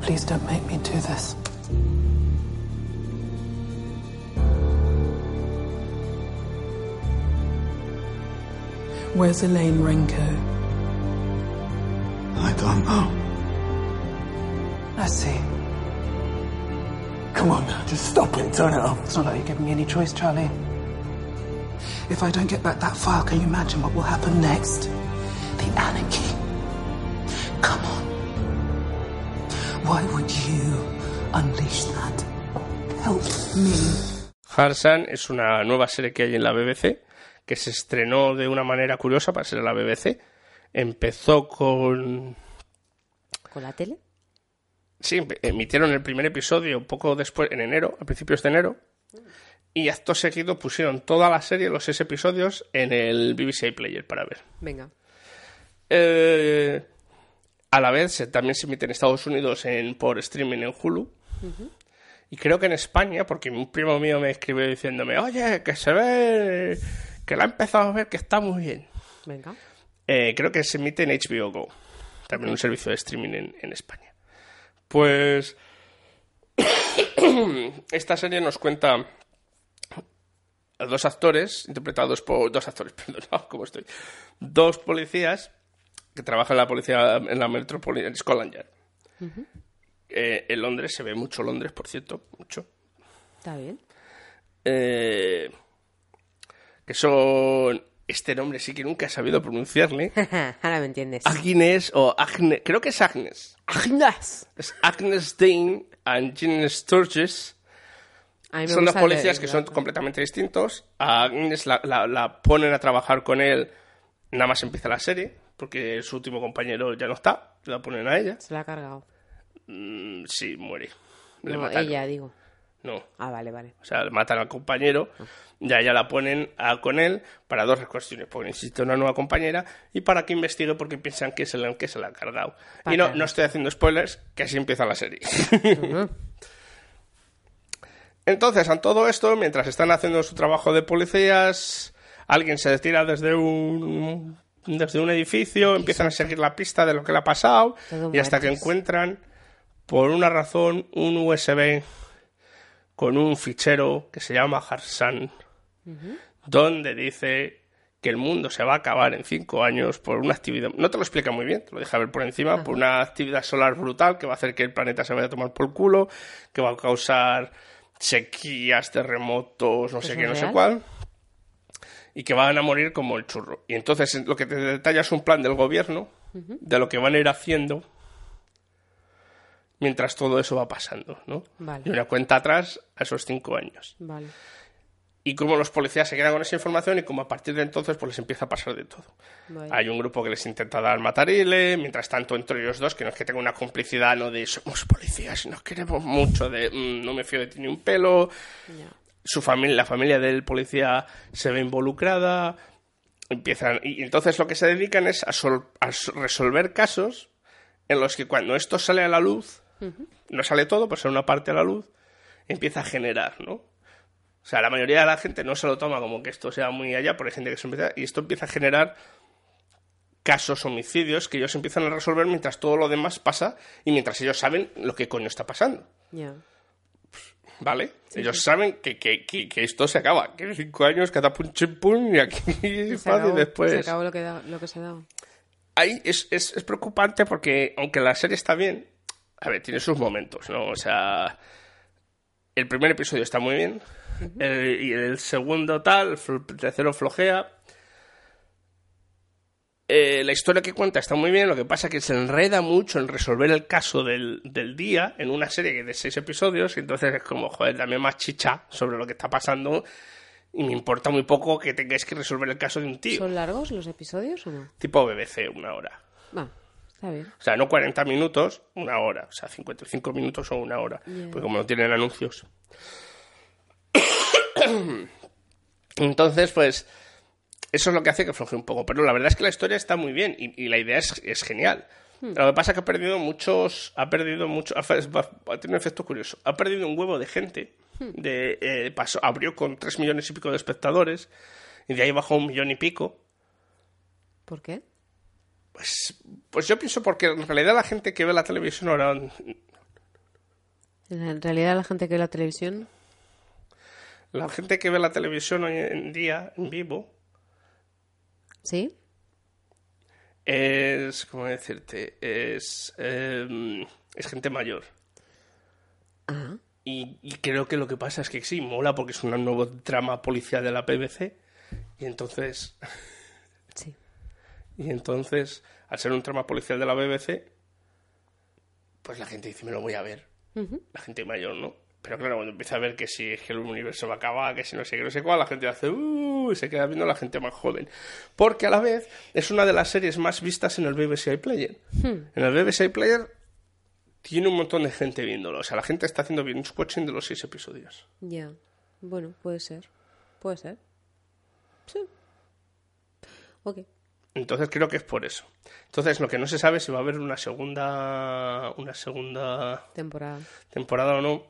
please don't make me do this. Where's Elaine Renko? I don't know. I see. Come on just stop it. Turn it off. It's not like you're giving me any choice, Charlie. If I don't get back that file, can you imagine what will happen next? The anarchy. Come on. Why would you unleash that? Help me. Harsan es una nueva serie que hay en la BBC que se estrenó de una manera curiosa para ser la BBC. Empezó con ¿Con la tele? Sí, emitieron el primer episodio un poco después, en enero, a principios de enero. Y acto seguido pusieron toda la serie, los seis episodios, en el BBC Player para ver. Venga. Eh, a la vez se- también se emite en Estados Unidos en, por streaming en Hulu. Y creo que en España, porque un primo mío me escribió diciéndome, oye, que se ve, que la ha empezado a ver, que está muy bien. Venga. Eh, creo que se emite en HBO Go, también un servicio de streaming en, en España. Pues esta serie nos cuenta a dos actores interpretados por dos actores, perdón, no, ¿cómo estoy? Dos policías que trabajan en la policía en la Metropolitan Scotland Yard. Eh, en Londres se ve mucho Londres, por cierto, mucho. Está bien. Eh, que son este nombre sí que nunca he sabido pronunciarle. Ahora me entiendes. Agnes o Agnes, creo que es Agnes. Agnes. Es Agnes Dean and Jean Sturges. A Son dos policías que son completamente distintos. A Agnes la, la- la ponen a trabajar con él nada más empieza la serie, porque su último compañero ya no está. La ponen a ella. Se la ha cargado. Mm, sí, muere. Le No, ella, digo. No. Ah, vale, vale. O sea, matan al compañero, ya ya la ponen a- con él para dos cuestiones, porque necesita una nueva compañera y para que investigue porque piensan que es el que se la ha cargado. Y no, no estoy haciendo spoilers, que así empieza la serie. Entonces, a todo esto, mientras están haciendo su trabajo de policías, alguien se tira desde un desde un edificio, empiezan a seguir la pista de lo que le ha pasado y hasta que encuentran por una razón un USB con un fichero que se llama Harsan, donde dice que el mundo se va a acabar en cinco años por una actividad, no te lo explica muy bien, te lo deja ver por encima, por una actividad solar brutal que va a hacer que el planeta se vaya a tomar por culo, que va a causar sequías, terremotos, no sé ¿Eso qué, no sé cuál, y que van a morir como el churro. Y entonces lo que te detalla es un plan del gobierno de lo que van a ir haciendo mientras todo eso va pasando, ¿no? Vale. Y una cuenta atrás a esos cinco años. Vale. Y cómo los policías se quedan con esa información y cómo a partir de entonces pues les empieza a pasar de todo. Vaya. Hay un grupo que les intenta dar matarile, mientras tanto entre ellos dos, que no es que tenga una complicidad, no de somos policías y nos queremos mucho, de "Mm, no me fío de ti ni un pelo. Su familia, la familia del policía se ve involucrada, empiezan y entonces lo que se dedican es a, sol- a resolver casos en los que cuando esto sale a la luz, no sale todo, pues sale una parte a la luz, empieza a generar, ¿no? O sea, la mayoría de la gente no se lo toma como que esto sea muy allá, porque hay gente que se empieza, y esto empieza a generar casos, homicidios, que ellos empiezan a resolver mientras todo lo demás pasa y mientras ellos saben lo que coño está pasando, Ya. ¿vale? ellos saben que, que, que, que esto se acaba, que en cinco años cada pum chim, pum y aquí Se fácil acabó, después. Se acabó lo que, da- lo que se daba. ahí es, es, es preocupante porque, aunque la serie está bien, a ver, tiene sus momentos, ¿no? O sea, el primer episodio está muy bien, el- y el segundo tal, el tercero flojea. Eh, la historia que cuenta está muy bien, lo que pasa es que se enreda mucho en resolver el caso del, del día en una serie de seis episodios, y entonces es como, joder, dame más chicha sobre lo que está pasando, y me importa muy poco que tengáis que resolver el caso de un tío. ¿Son largos los episodios o no? Tipo BBC, una hora. Va, está bien. O sea, no 40 minutos, una hora. O sea, 55 minutos o una hora. Ya. Porque como no tienen anuncios. Entonces, pues, eso es lo que hace que floje un poco. Pero la verdad es que la historia está muy bien y, y la idea es, es genial. Hmm. Lo que pasa es que ha perdido muchos. Ha perdido mucho. Ha, ha tenido un efecto curioso. Ha perdido un huevo de gente. Hmm. De, eh, pasó, abrió con tres millones y pico de espectadores. Y de ahí bajó un millón y pico. ¿Por qué? Pues, pues yo pienso porque en realidad la gente que ve la televisión ahora. En realidad la gente que ve la televisión... La gente que ve la televisión hoy en día, en vivo, ¿Sí? es. ¿Cómo decirte? Es. eh, es gente mayor. Ah, Y, y creo que lo que pasa es que sí, mola porque es una nueva trama policial de la BBC. Y entonces. sí. Y entonces, al ser un trama policial de la BBC, pues la gente dice, me lo voy a ver. La gente mayor, ¿no? Pero claro, cuando empieza a ver que si es que el universo va a acabar, que si no sé qué, no sé cuál, la gente hace, uh, y se queda viendo la gente más joven. Porque a la vez es una de las series más vistas en el BBC iPlayer. En el BBC iPlayer tiene un montón de gente viéndolo. O sea, la gente está haciendo binge watching de los seis episodios. Ya. Bueno, puede ser. Puede ser. Sí. Ok. Entonces creo que es por eso. Entonces lo que no se sabe es si va a haber una segunda una segunda Temporada. temporada o no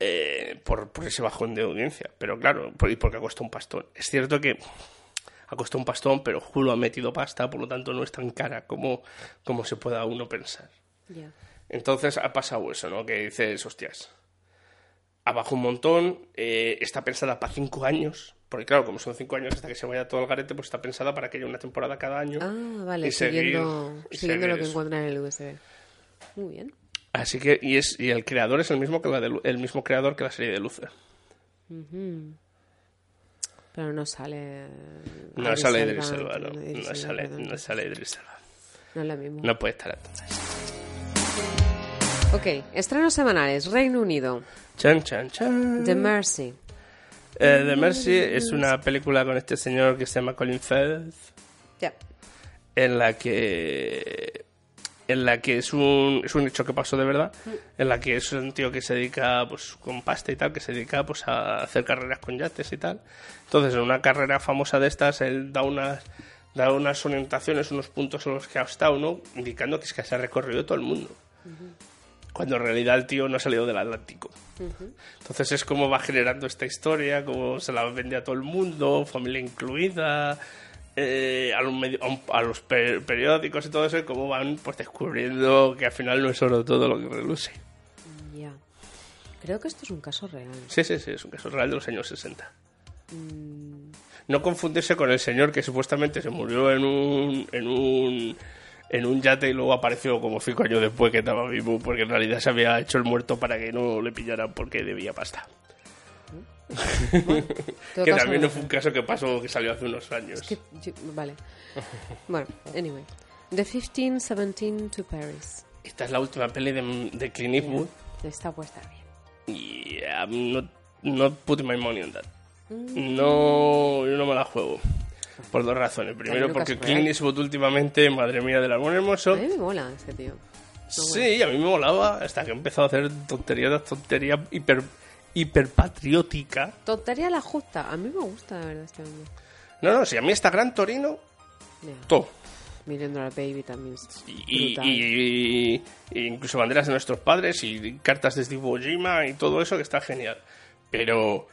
eh, por, por ese bajón de audiencia. Pero claro, por, y porque ha costado un pastón. Es cierto que ha costado un pastón, pero Hulu ha metido pasta, por lo tanto no es tan cara como, como se pueda uno pensar. Entonces ha pasado eso, ¿no? Que dices, hostias, abajo un montón, eh, está pensada para cinco años, porque claro, como son cinco años hasta que se vaya todo el garete, pues está pensada para que haya una temporada cada año. Ah, vale. y seguir- siguiendo y siguiendo lo seguir que encuentran en el USB. Muy bien. Así que, y, es, y el creador es el mismo que la de Lu- el mismo creador que la serie de Lucer. Pero no sale... No Idris sale Idris Elba, no. No sale, no sale Idris Elba. No es lo mismo. No puede estar entonces. Ok, estrenos semanales. Reino Unido. Chan, chan, chan. The Mercy. Eh, The Mercy es una película con este señor que se llama Colin Firth. Ya. en la que en la que es un, es un hecho que pasó de verdad, en la que es un tío que se dedica pues con pasta y tal, que se dedica pues a hacer carreras con yates y tal. Entonces, en una carrera famosa de estas, él da unas da unas orientaciones, unos puntos en los que ha estado, ¿no? Indicando que es que se ha recorrido todo el mundo. Cuando en realidad el tío no ha salido del Atlántico. Entonces es como va generando esta historia, cómo se la vende a todo el mundo, familia incluida, eh, a, los a los per- periódicos y todo eso, y cómo van pues descubriendo que al final no es solo todo lo que reluce. Ya. Creo que esto es un caso real. Sí, sí, sí, es un caso real de los años 60. No confundirse con el señor que supuestamente se murió en un, en un, en un yate y luego apareció como cinco años después que estaba vivo, porque en realidad se había hecho el muerto para que no le pillaran porque debía pasta. Que también no fue un caso que pasó, que salió hace unos años. Que yo- vale. Bueno, anyway. The 15, 17 to Paris. Esta es la última peli de, de Clint Eastwood Está puesta bien. y I'm not, not putting my money on that. Mm. No, yo no me la juego. Por dos razones. Primero, porque Clint. Eastwood últimamente, madre mía del amor hermoso. A mí me mola este tío. Sí, a mí me molaba hasta que empezó a hacer tonterías de tontería hiper, hiperpatriótica. Tontería la justa. A mí me gusta, la verdad, este hombre. No, no, si a mí está Gran Torino, Ya. todo. Million Dollar Baby también Y, y- y incluso banderas de nuestros padres y cartas de Steve Ojima y todo eso que está genial. Pero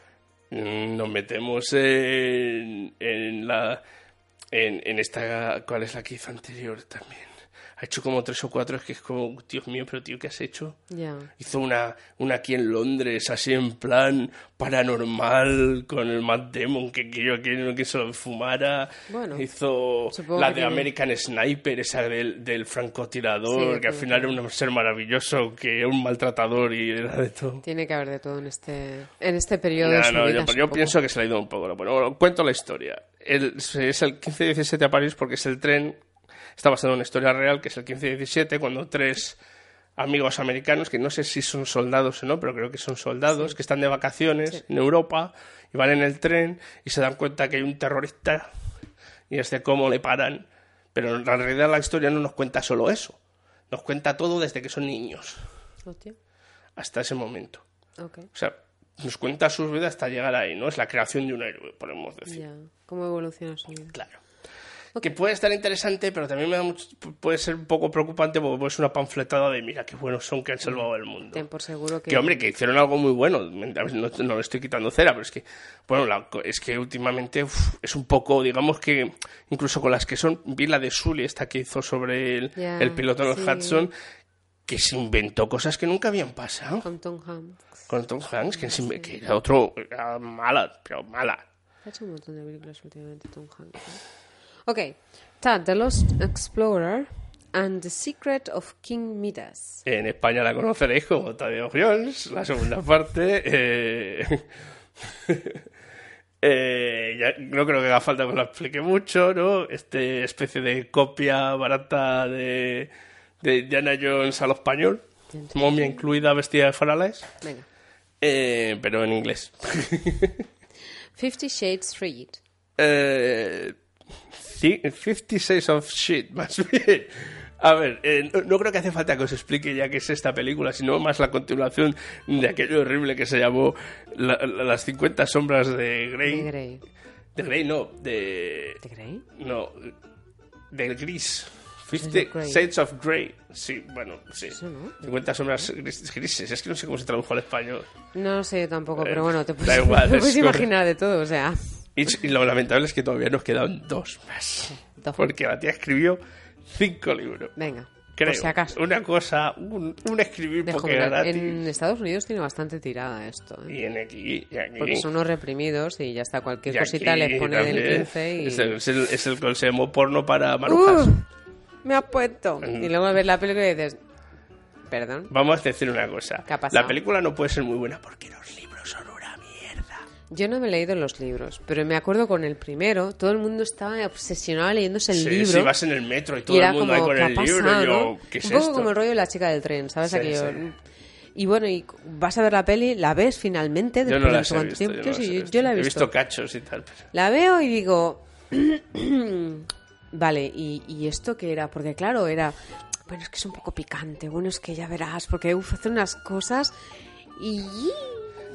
mm, nos metemos en, en la en, en esta cuál es la que hizo anterior también. Ha hecho como tres o cuatro, es que es como, Dios mío, pero tío, ¿qué has hecho? Hizo una, una aquí en Londres, así en plan paranormal, con el Matt Damon, que, que yo quiero que se lo fumara. Bueno, Hizo la que de American Sniper, esa del, del francotirador, Sí, que al final que- era un ser maravilloso, que era un maltratador y era de todo. Tiene que haber de todo en este, en este periodo de No, su no, vida, yo, pienso que se le ha ido un poco. ¿no? Bueno, cuento la historia. El- es el 15-17 a París porque es el tren. Está basado en una historia real que es el 15-17 cuando tres amigos americanos, que no sé si son soldados o no, pero creo que son soldados, que están de vacaciones en Europa y van en el tren y se dan cuenta que hay un terrorista y es de cómo le paran. Pero en realidad la historia no nos cuenta solo eso. Nos cuenta todo desde que son niños Hostia. hasta ese momento. Ok. O sea, nos cuenta su vida hasta llegar ahí, ¿no? Es la creación de un héroe, podemos decir. Ya. ¿Cómo evoluciona su vida? Claro. Que puede estar interesante, pero también me da mucho- puede ser un poco preocupante porque ser una panfletada de mira qué buenos son que han salvado el mundo. Ten por seguro que... Que hombre, que hicieron algo muy bueno. No, no le estoy quitando cera, pero es que, bueno, la- es que últimamente uf, es un poco, digamos que incluso con las que son, vi la de Sully, esta que hizo sobre el, el piloto en el sí. Hudson, que se inventó cosas que nunca habían pasado. Con Tom Hanks. Con Tom Hanks, que, que era otro, era mala, pero mala. Ha hecho un montón de películas últimamente Tom Hanks. ¿eh? Ok. Tad, The Lost Explorer and The Secret of King Midas. En España la conoceréis como Tadeo Jones, la segunda parte. eh, eh, ya no creo que haga falta que lo explique mucho, ¿no? Este especie de copia barata de, de Diana Jones a lo español. Momia incluida vestida de faralaes. Venga. eh, pero en inglés. Fifty Shades Freed. Eh, ci- Fifty Shades of Shit, más bien. A ver, eh, no, no creo que hace falta que os explique ya qué es esta película, sino más la continuación de aquello horrible que se llamó la- la- Las 50 sombras de Grey. De Grey. De Grey, no, de... ¿De Grey? No, de Gris. Shades 50 of Grey. Shades of Grey. Sí, bueno, sí. No. 50 sombras gris- grises. Es que no sé cómo se tradujo al español. No sé tampoco, Eh, pero bueno, te da puedes, igual, te puedes imaginar de todo, o sea. Y, lo lamentable es que todavía nos quedan dos más. Dos. Porque la tía escribió cinco libros. Venga, Creo. por si acaso. Una cosa, un, un escribir Dejo porque gratis. En Estados Unidos tiene bastante tirada esto. ¿eh? Y en aquí, y aquí. Porque son unos reprimidos y ya está, cualquier cosita les pone del también. 15 y... Es el, es el, es el consejo porno para marujas. ¡Uh! me has puesto. Mm. Y luego ves la película y dices, perdón. Vamos a decir una cosa. La película no puede ser muy buena porque los Yo no me he leído los libros, pero me acuerdo con el primero, todo el mundo estaba obsesionado leyéndose el Sí, libro. si vas en el metro y todo y el mundo como, ahí con ¿qué el libro, pasado, y yo? ¿qué es Un poco esto? como el rollo de la chica del tren, ¿sabes? Sí, Aquello. sí. Y bueno, y vas a ver la peli, la ves finalmente Yo no sé he visto. yo, Yo sí, he yo- la he He visto. visto cachos y tal. pero- La veo y digo, vale, ¿y, y esto qué era? Porque claro, era, bueno, es que es un poco picante, bueno, es que ya verás, porque uf, hace unas cosas y...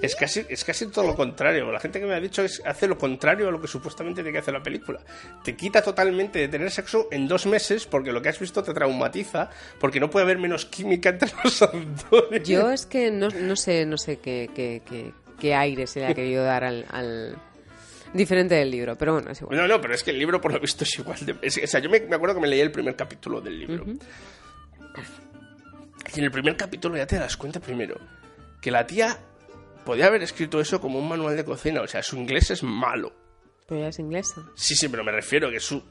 Es casi, es casi todo lo contrario. La gente que me ha dicho es hace lo contrario a lo que supuestamente tiene que hacer la película. Te quita totalmente de tener sexo en dos meses porque lo que has visto te traumatiza, porque no puede haber menos química entre los actores. Yo es que no, no sé, no sé qué, qué, qué, qué aire se le ha querido dar al, al- Diferente del libro, pero bueno, es igual. No, no, pero es que el libro por lo visto es igual. De... es- o sea, yo me, me acuerdo que me leí el primer capítulo del libro. Y en el primer capítulo ya te das cuenta primero que la tía podía haber escrito eso como un manual de cocina. O sea, su inglés es malo. Pero ella es inglesa. Sí, sí, pero me refiero que su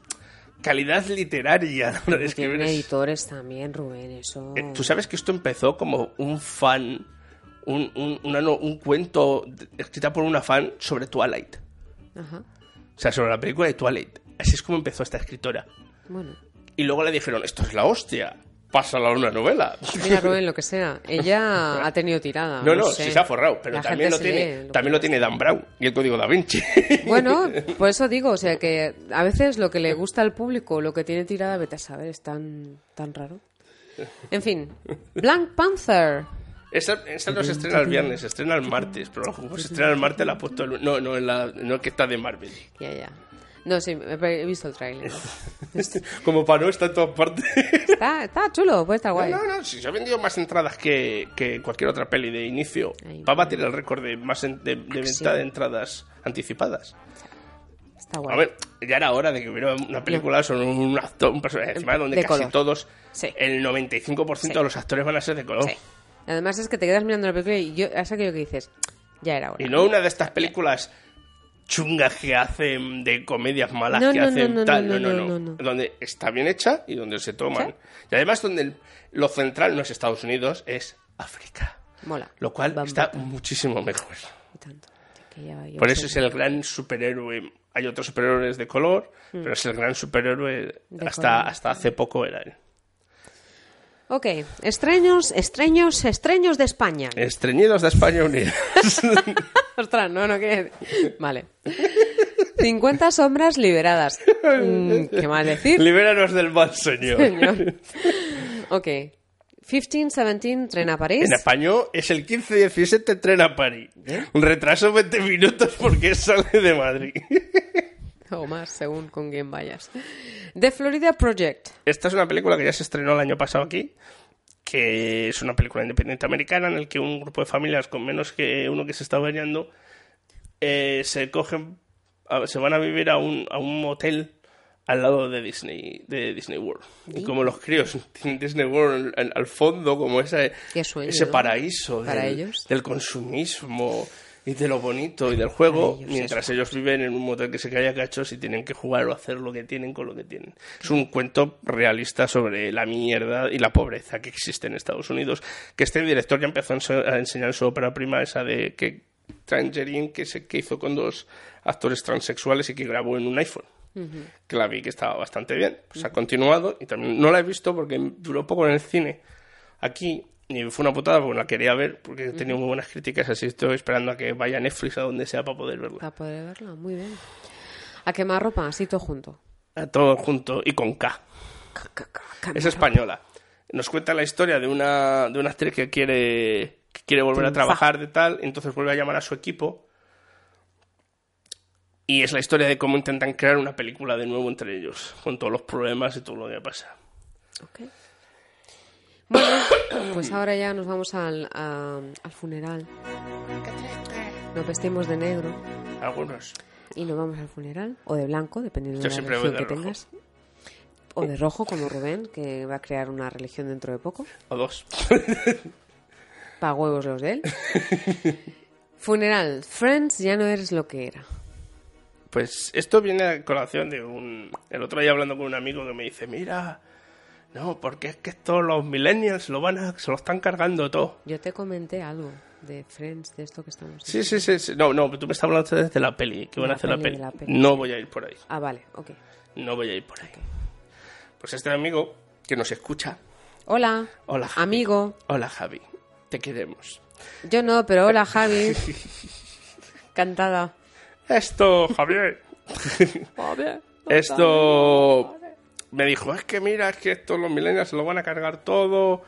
calidad literaria a de escribir es- editores también, Rubén, eso... Eh, Tú sabes que esto empezó como un fan, un, un, una no- un cuento escrita por una fan sobre Twilight. Ajá, O sea, sobre la película de Twilight. Así es como empezó esta escritora. bueno. Y luego le dijeron, esto es la hostia, pásala a una novela. Mira, Rubén, lo que sea. Ella ha tenido tirada. No, no, sé. sí se ha forrado, pero La también, lo tiene, lee también lo tiene Dan Brown y el código da Vinci. Bueno, por eso digo, o sea que a veces lo que le gusta al público, lo que tiene tirada, vete a saber, es tan, tan raro. En fin, Black Panther. Esa, esa no se estrena el viernes, se estrena el martes, pero como se estrena el martes la ha puesto el... No, no, en la, no que está de Marvel. Ya, ya. No, sí, he visto el tráiler. Como para no estar en todas partes. Está, está chulo, puede estar guay. No, no, no, si se ha vendido más entradas que, que cualquier otra peli de inicio. Va a batir el récord de más en- de, de venta de entradas anticipadas. Está guay. A ver, ya era hora de que hubiera una película sobre un actor, un personaje encima donde De casi color. todos, Sí. el 95% Sí. de los actores van a ser de color. Sí. Además es que te quedas mirando la película y yo, es aquello que dices, ya era hora. Y no una de estas películas chungas que hacen de comedias malas No, que no, hacen no, tal, no, no, no. Donde está bien hecha y donde se toman. Y además donde el- lo central no es Estados Unidos, es África. Mola. Lo cual está muchísimo mejor. Y tanto. Que ya- yo Por eso es el gran superhéroe. Hay otros superhéroes de color, pero es el gran superhéroe. Mm. De hasta, color. hasta hace poco era él. Ok, estreños, estreños, estreños de España. Estreñidos de España Unida. Ostras, no, no decir. Vale. 50 sombras liberadas. Mm, ¿Qué más decir? Libéranos del mal, señor. Señor. Ok. 15-17, tren a París. En español es el 15-17 tren a París. Un retraso 20 minutos porque sale de Madrid. O más, según con quién vayas. The Florida Project. Esta es una película que ya se estrenó el año pasado aquí, que es una película independiente americana en el que un grupo de familias con menos que uno que se está bañando eh, se cogen, a- se van a vivir a un, a un motel al lado de Disney, de Disney World. Y como los críos tienen Disney World al, al fondo, como ese, sueño, ese ¿no? paraíso Para del, ellos. del consumismo y de lo bonito y del juego, mientras ellos viven en un motel que se cae a cachos y tienen que jugar o hacer lo que tienen con lo que tienen. Es un cuento realista sobre la mierda y la pobreza que existe en Estados Unidos, que este director ya empezó a enseñar su ópera prima, esa de que Tangerine, que, se, que hizo con dos actores transexuales y que grabó en un iPhone. Que la vi que estaba bastante bien. Pues ha continuado y también no la he visto porque duró poco en el cine aquí y fue una putada porque la quería ver porque tenía muy buenas críticas, así estoy esperando a que vaya a Netflix a donde sea para poder verla. Para poder verla, muy bien. A quemar ropa, así todo junto. A todo junto y con K. Es española. Nos cuenta la historia de una, de una actriz que quiere, que quiere volver a trabajar de tal, entonces vuelve a llamar a su equipo. Y es la historia de cómo intentan crear una película de nuevo entre ellos, con todos los problemas y todo lo que pasa. Ok. Bueno, pues ahora ya nos vamos al, a- al funeral. Nos vestimos de negro Algunos. y nos vamos al funeral. O de blanco, dependiendo Yo de la religión de que rojo. tengas. O de rojo, como Rubén, que va a crear una religión dentro de poco. O dos. Para huevos los de él. Funeral. Friends, ya no eres lo que era. Pues esto viene a colación de un... El otro día hablando con un amigo que me dice, mira, no, porque es que estos los millennials lo van a, se lo están cargando todo. Yo te comenté algo de Friends, de esto que estamos Sí, sí, sí, sí. No, no, pero tú me estás hablando desde la peli, que van a hacer la peli, la. No voy a ir por ahí. Ah, vale, ok. No voy a ir por ahí. Pues este amigo que nos escucha. Hola. Hola, Javi. Amigo. Hola, Javi. Te queremos. Yo no, pero hola, Javi. Cantada. Esto, Javier. Esto me dijo, es que mira, es que estos los millennials se lo van a cargar todo.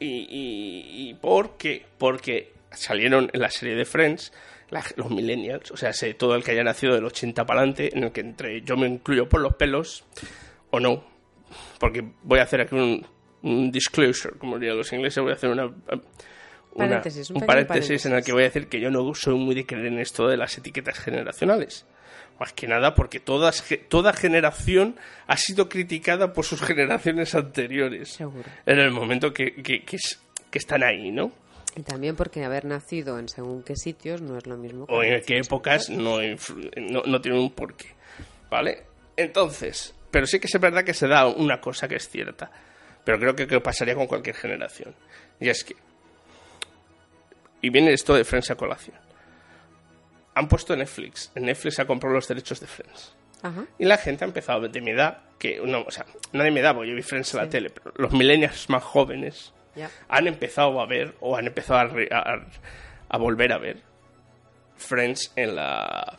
Y, y, y ¿por qué? Porque salieron en la serie de Friends la- los millennials, o sea, sé, todo el que haya nacido del 80 para adelante, en el que entre yo me incluyo por los pelos, o no, porque voy a hacer aquí un, un disclosure, como dirían los ingleses, voy a hacer una... una- Paréntesis, un un pequeño paréntesis en el que voy a decir que yo no soy muy de creer en esto de las etiquetas generacionales. Más que nada porque todas, toda generación ha sido criticada por sus generaciones anteriores. Seguro. En el momento que, que, que es- que están ahí, ¿no? Y también porque haber nacido en según qué sitios no es lo mismo que O en qué épocas no, no, no tiene un porqué. ¿Vale? Entonces, pero sí que es verdad que se da una cosa que es cierta. Pero creo que, que pasaría con cualquier generación. Y es que. Y viene esto de Friends a colación. Han puesto Netflix. Netflix ha comprado los derechos de Friends. Ajá. Y la gente ha empezado de mi edad, que no, o sea, nadie me da, porque yo vi Friends en la tele, pero los millennials más jóvenes han empezado a ver o han empezado a, re- a- a volver a ver Friends en la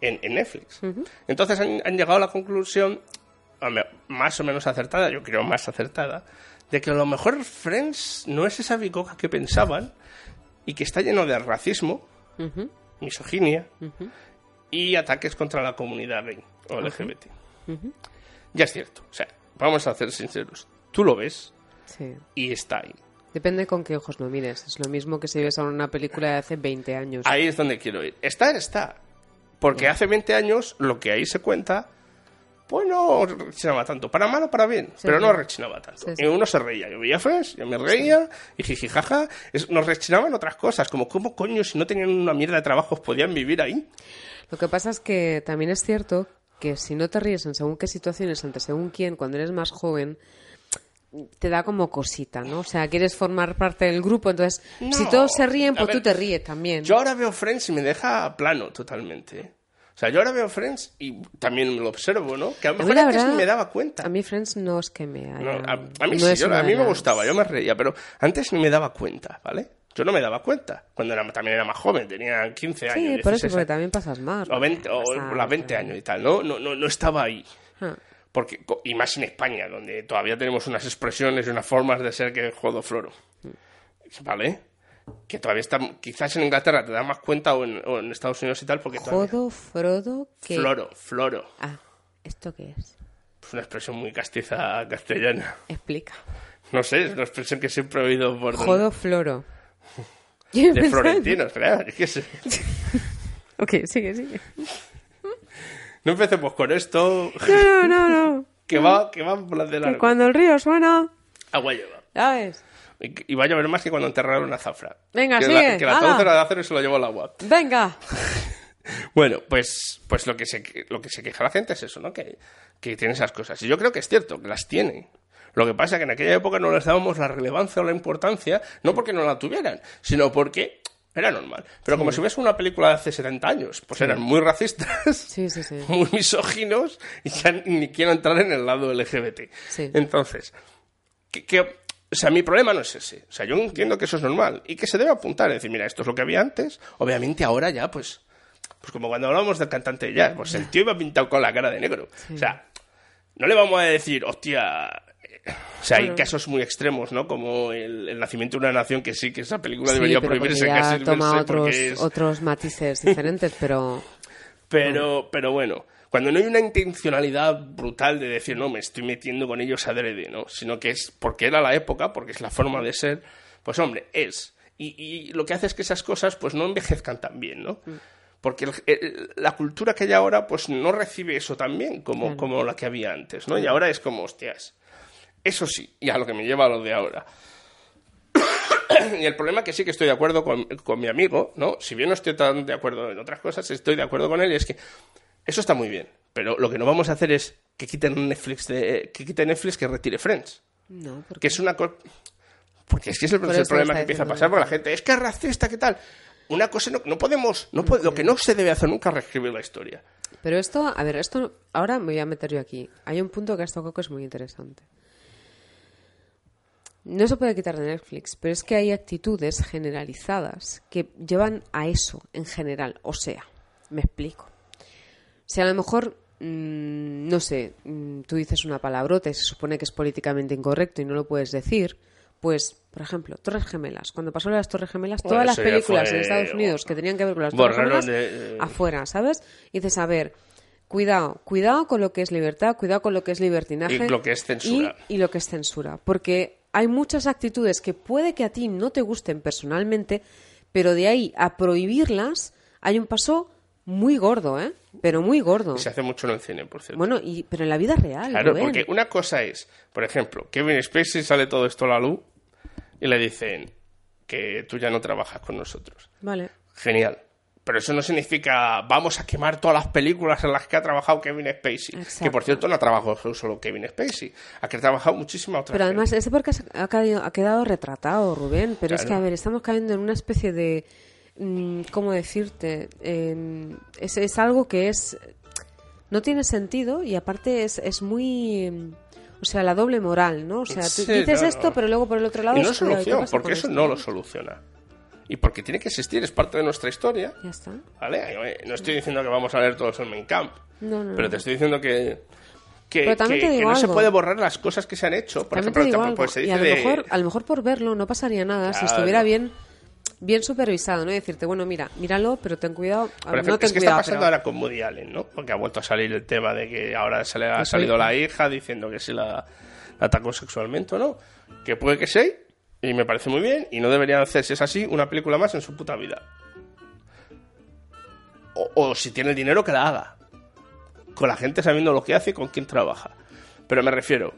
en, en Netflix. Entonces han, han llegado a la conclusión más o menos acertada, yo creo más acertada, de que a lo mejor Friends no es esa bicoca que pensaban y que está lleno de racismo, Misoginia y ataques contra la comunidad gay o LGBT. Ya es cierto, o sea, vamos a ser sinceros, tú lo ves Sí. y está ahí. Depende con qué ojos lo mires. Es lo mismo que si ves a una película de hace 20 años. Ahí es donde quiero ir. Está, está. Porque hace 20 años lo que ahí se cuenta, pues no rechinaba tanto. Para mal o para bien, Sí, pero no rechinaba tanto. Sí, sí. Y uno se reía. Yo veía Friends, yo me reía, y jijijaja. Es- nos rechinaban otras cosas, como cómo coño si no tenían una mierda de trabajos podían vivir ahí. Lo que pasa es que también es cierto que si no te ríes en según qué situaciones, ante según quién, cuando eres más joven, te da como cosita, ¿no? O sea, quieres formar parte del grupo, entonces, No, si todos se ríen, pues tú te ríes también. Yo ahora veo Friends y me deja plano totalmente. O sea, yo ahora veo Friends y también lo observo, ¿no? Que a lo A mejor mí, antes verdad, me daba cuenta. A mí Friends no es que me haya... No, a, a mí no sí, yo- a mí me gustaba, yo me reía, pero antes ni me daba cuenta, ¿vale? Yo no me daba cuenta, cuando era, también era más joven, tenía 15 años. Sí, por eso, 16 porque también pasas más. o 20, o Pasas, las 20 eh. años y tal, ¿no? No, no, no estaba ahí. Ah. Porque, y más en España, donde todavía tenemos unas expresiones y unas formas de ser que jodo floro. ¿Vale? Que todavía está, quizás en Inglaterra te das más cuenta o en, o en Estados Unidos y tal, porque todavía... Jodo, Frodo, que... Floro, floro. Ah, ¿esto qué es? Es una expresión muy castiza castellana. Explica. No sé, es una expresión que siempre he oído por... Jodo, Floro. De florentinos, claro. Es que se- Ok, sigue, sigue. No empecemos con esto, No, no, no, no. que va, que va por las de Que largo. cuando el río suena, Agua lleva. ¿sabes? Y va a llover más que cuando enterraron a Zafra. Venga, que sigue, La, que la hala. al acero y se lo llevó al agua. Venga. Bueno, pues, pues lo, que se, lo que se queja la gente es eso, ¿no? Que, que tiene esas cosas. Y yo creo que es cierto, que las tiene. Lo que pasa es que en aquella época no les dábamos la relevancia o la importancia, no porque no la tuvieran, sino porque era normal. Pero como si ves una película de hace 70 años, pues eran muy racistas, Sí, sí, sí. muy misóginos y ya ni quiero entrar en el lado LGBT. Sí. Entonces, que, que- o sea, mi problema no es ese. O sea, yo entiendo que eso es normal y que se debe apuntar. Es decir, mira, esto es lo que había antes. Obviamente ahora ya, pues, pues como cuando hablábamos del cantante de jazz, pues el tío iba pintado con la cara de negro. O sea, no le vamos a decir, hostia... O sea, hay casos muy extremos, ¿no? Como el, el nacimiento de una nación que sí, que esa película Sí, debería prohibirse casi toma verse otros, es- otros matices diferentes, pero... pero, pero bueno, cuando no hay una intencionalidad brutal de decir, no, me estoy metiendo con ellos adrede, ¿no? Sino que es porque era la época, porque es la forma de ser, pues hombre, es. Y, y lo que hace es que esas cosas pues no envejezcan tan bien, ¿no? Porque el- el- la cultura que hay ahora pues no recibe eso tan bien como, Claro. como la que había antes, ¿no? Y ahora es como, hostias. Eso sí, y a lo que me lleva a lo de ahora. y el problema que sí que estoy de acuerdo con, con mi amigo, ¿no? Si bien no estoy tan de acuerdo en otras cosas, estoy de acuerdo con él y es que eso está muy bien. Pero lo que no vamos a hacer es que quiten Netflix, de, que quite Netflix, que retire Friends. No, porque... Que es una cosa... Porque es que es el, es problema que empieza a pasar, porque la gente, es que es racista, ¿qué tal? Una cosa, no, no podemos, no puede- lo que no se debe hacer nunca es reescribir la historia. Pero esto, a ver, esto ahora me voy a meter yo aquí. Hay un punto que has tocado que es muy interesante. No se puede quitar de Netflix, pero es que hay actitudes generalizadas que llevan a eso en general. O sea, me explico. Si a lo mejor, mm, no sé, mm, tú dices una palabrota y se supone que es políticamente incorrecto y no lo puedes decir, pues, por ejemplo, Torres Gemelas. Cuando pasó las Torres Gemelas, Bueno, todas las películas fue- en Estados Unidos que tenían que ver con las Torres Gemelas, de- afuera, ¿sabes? Y dices, a ver, cuidado, cuidado con lo que es libertad, cuidado con lo que es libertinaje. Y lo que es censura. Y, y lo que es censura. Porque hay muchas actitudes que puede que a ti no te gusten personalmente, pero de ahí a prohibirlas hay un paso muy gordo, ¿eh? Pero muy gordo. Y se hace mucho en el cine, por cierto. Bueno, y, pero en la vida real, Claro, Rubén. porque una cosa es, por ejemplo, Kevin Spacey sale todo esto a la luz y le dicen que tú ya no trabajas con nosotros. Vale. Genial. Pero eso no significa vamos a quemar todas las películas en las que ha trabajado Kevin Spacey. Exacto. Que por cierto no ha trabajado solo Kevin Spacey. Ha trabajado muchísima otra Pero gente. además, ese porque ha quedado, ha quedado retratado, Rubén. Pero es que, a ver, estamos cayendo en una especie de. Mm, ¿Cómo decirte? En- es, es algo que es. No tiene sentido y aparte es, es muy. mm, O sea, la doble moral, ¿no? O sea, tú Sí, dices no, esto, pero luego por el otro lado. Y no es es cuidado, ¿y qué solución, pasa porque eso esto? no lo soluciona. Y porque tiene que existir, es parte de nuestra historia. Ya está. ¿Vale? No estoy diciendo que vamos a leer todos el Main Camp. No, no, Pero te estoy diciendo que. Que, Pero también que- te que digo no se puede borrar las cosas que se han hecho. Por También ejemplo, te digo tampoco- algo, pues se y a lo, de- mejor, a lo mejor por verlo no pasaría nada si estuviera bien bien supervisado, ¿no? Y decirte, bueno, mira, míralo, pero ten cuidado. Por ejemplo, no ten es que cuidado, está pasando pero- ahora con Woody Allen, ¿no? Porque ha vuelto a salir el tema de que ahora se le ha Que soy- salido la hija diciendo que si la, la atacó sexualmente o no. Que puede que sí, y me parece muy bien, y no deberían hacer, si es así, una película más en su puta vida. O, o si tiene el dinero, que la haga. Con la gente sabiendo lo que hace y con quién trabaja. Pero me refiero,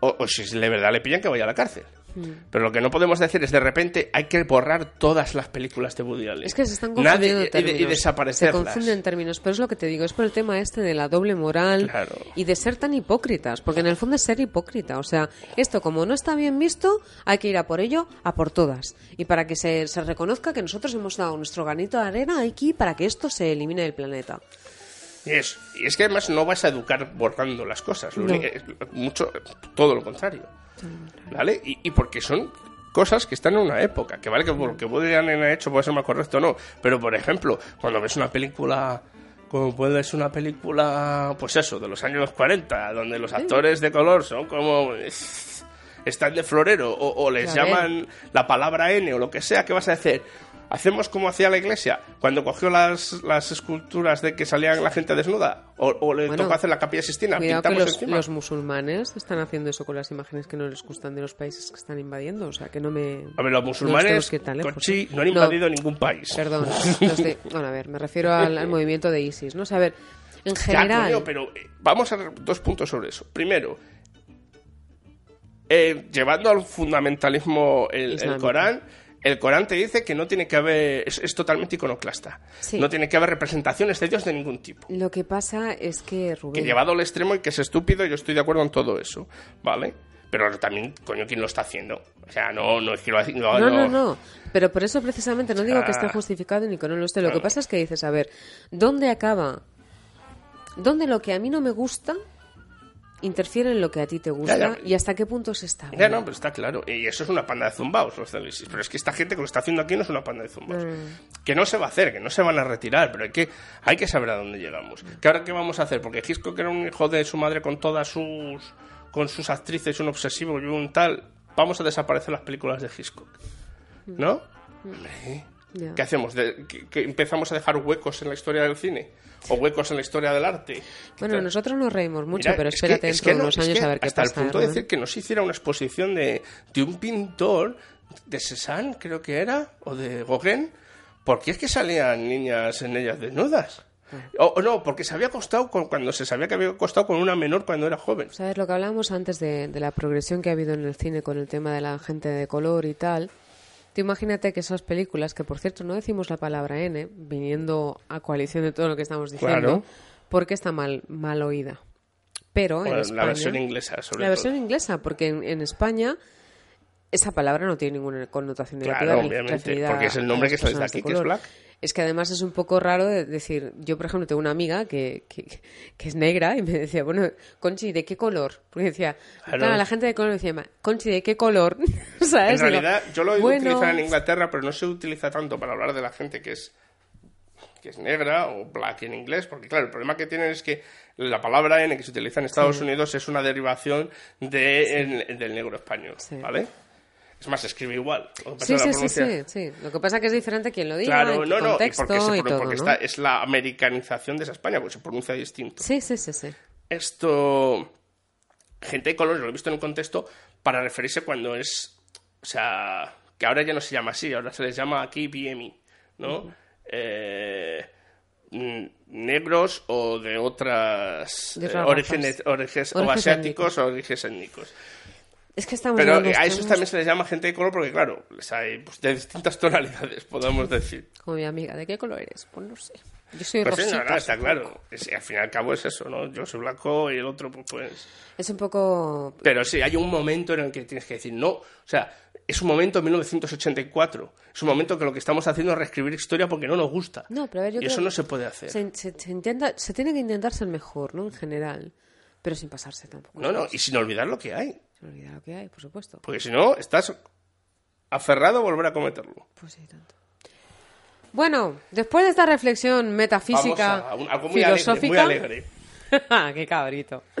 o, o si de verdad le pillan, que vaya a la cárcel. Mm. Pero lo que no podemos decir es de repente hay que borrar todas las películas de Woody Allen. Es que se están Nadie- confundiendo y de- y, desaparecerlas. Se confunden términos, pero es lo que te digo, es por el tema este de la doble moral Claro. y de ser tan hipócritas, porque en el fondo es ser hipócrita. O sea, esto como no está bien visto, hay que ir a por ello, a por todas. Y para que se, se reconozca que nosotros hemos dado nuestro granito de arena aquí para que esto se elimine del planeta. Y es, y es que además no vas a educar borrando las cosas, lo No. único- es mucho, todo lo contrario. ¿Vale? Y, y porque son cosas que están en una época, que vale que por lo que Woody Allen ha hecho puede ser más correcto o no, pero por ejemplo, cuando ves una película como puede ser una película, pues eso, de los años 40, donde los actores de color son como... están de florero o, o les llaman la palabra N o lo que sea, ¿qué vas a hacer? ¿Hacemos como hacía la iglesia cuando cogió las, las esculturas de que salían la gente desnuda? ¿O, o le Bueno, tocó hacer la capilla Sistina? Cuidado que ¿Pintamos los, encima? los musulmanes están haciendo eso con las imágenes que no les gustan de los países que están invadiendo. O sea, que no me. A ver, los no musulmanes, ir tan lejos, ¿eh? no han invadido ningún país. Perdón. bueno, a ver, me refiero al, al movimiento de ISIS, ¿no? O sea, a ver, en Ya, general. coño, pero eh, vamos a ver dos puntos sobre eso. Primero, eh, llevando al fundamentalismo el. Corán, el Corán te dice que no tiene que haber. Es, es totalmente iconoclasta. Sí. No tiene que haber representaciones de Dios de ningún tipo. Lo que pasa es que Rubén. Que llevado al extremo y que es estúpido, yo estoy de acuerdo en todo eso, ¿vale? Pero también, coño, ¿quién lo está haciendo? O sea, no, no es que lo haga- No, no, no. Pero por eso precisamente no digo que esté justificado ni que no lo esté. Lo que pasa es que dices, a ver, ¿dónde acaba? ¿Dónde lo que a mí no me gusta interfiere en lo que a ti te gusta? Ya, ya. ¿Y hasta qué punto se está? Ya no, pero está claro. Y eso es una panda de zumbaos, los del ISIS. Pero es que esta gente que lo está haciendo aquí no es una panda de zumbaos. Mm. Que no se va a hacer, que no se van a retirar, pero hay que, hay que saber a dónde llegamos. ¿Que ahora qué vamos a hacer? Porque Hitchcock era un hijo de su madre con todas sus con sus actrices, un obsesivo y un tal. Vamos a desaparecer las películas de Hitchcock. ¿No? Ya. ¿Qué hacemos? ¿De- que, que empezamos a dejar huecos en la historia del cine? ¿O huecos en la historia del arte? Bueno, nosotros nos reímos mucho, Mira, pero es espérate es que no, unos años a ver qué hasta pasa. el punto de decir que no se hiciera una exposición de, de un pintor de Cézanne, creo que era, o de Gauguin, porque es que salían niñas en ellas desnudas. O, o no, porque se había acostado con, cuando se sabía que había acostado con una menor cuando era joven. ¿Sabes lo que hablábamos antes de, de la progresión que ha habido en el cine con el tema de la gente de color y tal? Tú imagínate que esas películas, que por cierto no decimos la palabra N, viniendo a coalición de todo lo que estamos diciendo, Claro. porque está mal, mal oída. Pero en España, la versión inglesa, sobre la todo. versión inglesa, porque en, en España esa palabra no tiene ninguna connotación Claro, negativa ni obviamente, porque es el nombre que sale de personas aquí, que es black. Es que además es un poco raro de decir, yo por ejemplo tengo una amiga que, que, que es negra y me decía, bueno, Conchi, ¿de qué color? Porque decía, Claro. claro, la gente de color me decía, Conchi, ¿de qué color? ¿Sabes? En realidad, yo lo he bueno, utilizar en Inglaterra, pero no se utiliza tanto para hablar de la gente que es que es negra o black en inglés, porque claro, el problema que tienen es que la palabra N que se utiliza en Estados Unidos es una derivación de, en- del negro español, Sí. ¿vale? Es más, se escribe igual. Sí, sí, sí, sí. Lo que pasa es que es diferente quien lo diga, Claro, en no, no, contexto porque, se, y todo, porque ¿no? esta es la americanización de esa España, porque se pronuncia distinto. Sí, sí, sí, sí. Esto, gente de color, lo he visto en un contexto para referirse cuando es, o sea, que ahora ya no se llama así, ahora se les llama aquí BMI, ¿no? Eh, mm, negros o de otras De eh, orígenes, o asiáticos o orígenes étnicos. Es que estamos Pero en unos a esos también se les llama gente de color porque, claro, les hay pues, de distintas tonalidades, podemos decir. Como mi amiga, ¿de qué color eres? Pues no sé. Yo soy Pues sí, no, no, está claro. Es- al fin y al cabo es eso, ¿no? Yo soy blanco y el otro, pues, pues... Es un poco... Pero sí, hay un momento en el que tienes que decir no. O sea, es un momento en 1984. Es un momento que lo que estamos haciendo es reescribir historia porque no nos gusta. No, pero a ver, yo y eso no se puede hacer. Se, se- se intenta, se tiene que intentar ser mejor, ¿no? En general. Pero sin pasarse tampoco. No, no, y sin olvidar lo que hay. Se me olvida lo que hay, por supuesto. Porque si no, estás aferrado a volver a cometerlo. Pues sí, tanto. Bueno, después de esta reflexión metafísica, a un- algo muy alegre, filosófica... muy alegre. ¡Qué cabrito!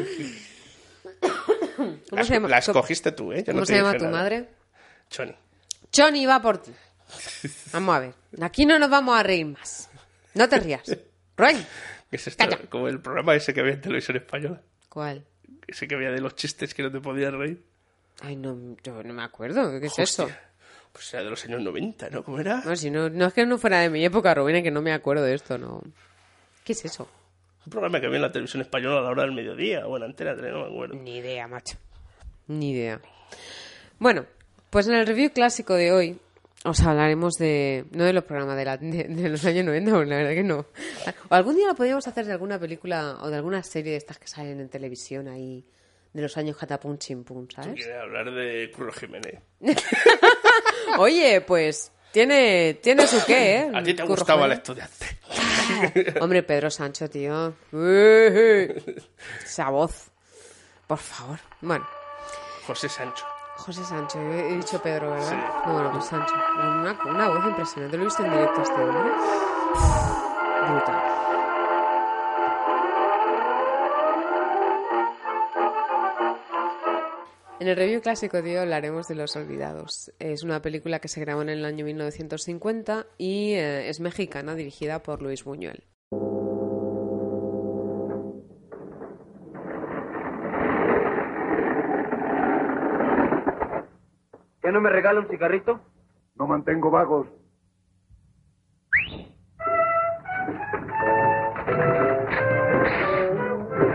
¿Cómo La, se llama, la cómo- escogiste tú, ¿eh? Yo cómo no se llama tu nada. madre? Choni. Johnny va por ti. Vamos a ver. Aquí no nos vamos a reír más. No te rías. Rubén. ¿Qué es esto? Calla. Como el programa ese que había en televisión española. ¿Cuál? Ese que había de los chistes que no te podías reír. Ay, no, yo no me acuerdo. ¿Qué es Hostia. eso? Pues era de los años 90, ¿no? ¿Cómo era? No, si no, no es que no fuera de mi época, Rubén, es que no me acuerdo de esto, no. ¿Qué es eso? Un programa que había en la televisión española a la hora del mediodía o en Antena 3, no me acuerdo. Ni idea, macho. Ni idea. Bueno, pues en el review clásico de hoy os hablaremos de. No de los programas de, la- de- de los años 90, porque la verdad que no. O algún día lo podríamos hacer de alguna película o de alguna serie de estas que salen en televisión ahí, de los años Catapum Chimpum, ¿sabes? quieres hablar de Curro Jiménez. Oye, pues tiene, tiene su qué, ¿eh? A ti te Curro gustaba el estudiante. Hombre, Pedro Sancho, tío. Esa voz. Por favor. Bueno, José Sancho. José Sancho, he dicho Pedro, ¿verdad? Sí. No, bueno, pues Sancho. Una, voz impresionante, lo he visto en directo este hombre. Brutal. En el review clásico de hoy hablaremos de Los Olvidados. Es una película que se grabó en el año 1950 y eh, es mexicana, dirigida por Luis Buñuel. ¿Ya no me regala un cigarrito? No mantengo vagos.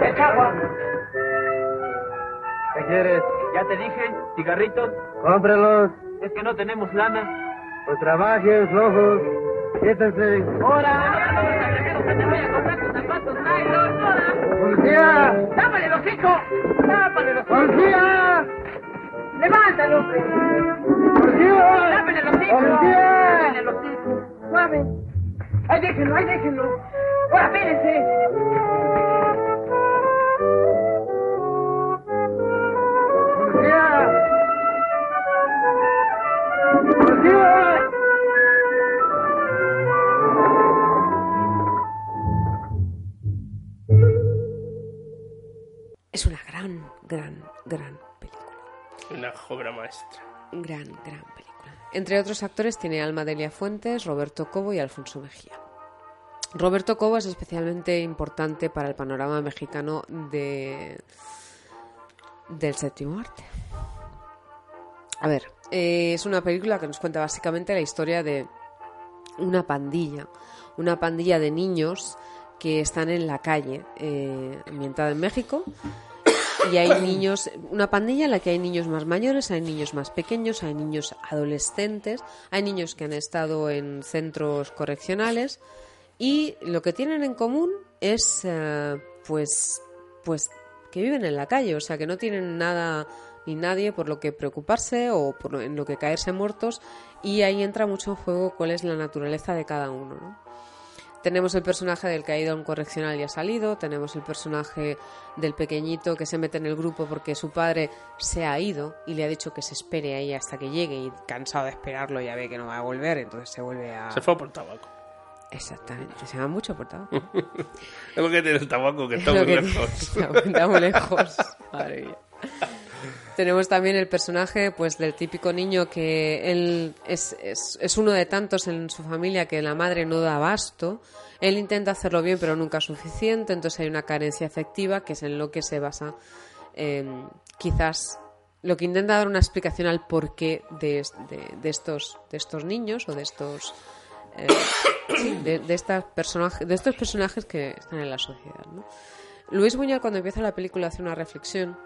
¡Es agua! ¿Qué quieres? Ya te dije, cigarritos. Cómprelos. Es que no tenemos lana. Pues trabajen, flojos. Siéntense. ¡Ahora! ¡Que te voy a comprar tus zapatos nylon! ¡Policía! ¡Tápale los hijos! ¡Tápale los ¡Policía! ¡Levántalo, hombre! ¡Policía! ¡Tápale los. ¡Tápale los hijos! ¡Suave! ¡Ahí déjenlo, ahí déjenlo! ¡Ahora, espérense! Es una gran, gran, gran. Una obra maestra. Gran, gran película. Entre otros actores tiene Alma Delia Fuentes, Roberto Cobo y Alfonso Mejía. Roberto Cobo es especialmente importante para el panorama mexicano de del séptimo arte. A ver, eh, es una película que nos cuenta básicamente la historia de una pandilla, una pandilla de niños que están en la calle, eh, ambientada en México, y hay niños, una pandilla en la que hay niños más mayores, hay niños más pequeños, hay niños adolescentes, hay niños que han estado en centros correccionales y lo que tienen en común es, eh, pues, pues que viven en la calle, o sea, que no tienen nada ni nadie por lo que preocuparse o por en lo que caerse muertos y ahí entra mucho en juego cuál es la naturaleza de cada uno, ¿no? Tenemos el personaje del que ha ido a un correccional y ha salido, tenemos el personaje del pequeñito que se mete en el grupo porque su padre se ha ido y le ha dicho que se espere ahí hasta que llegue y cansado de esperarlo ya ve que no va a volver, entonces se vuelve a... Se fue por tabaco. Exactamente, se va mucho por tabaco. Es lo que tiene el tabaco, que Es está muy lejos. tiene, está muy lejos. Madre mía. Tenemos también el personaje pues del típico niño que él es, es, uno de tantos en su familia que la madre no da abasto. Él intenta hacerlo bien pero nunca es suficiente, entonces hay una carencia afectiva que es en lo que se basa eh, quizás lo que intenta dar una explicación al porqué de, de, de estos, de estos niños o de estos eh, de, de estas personajes, de estos personajes que están en la sociedad. ¿no? Luis Buñuel cuando empieza la película hace una reflexión,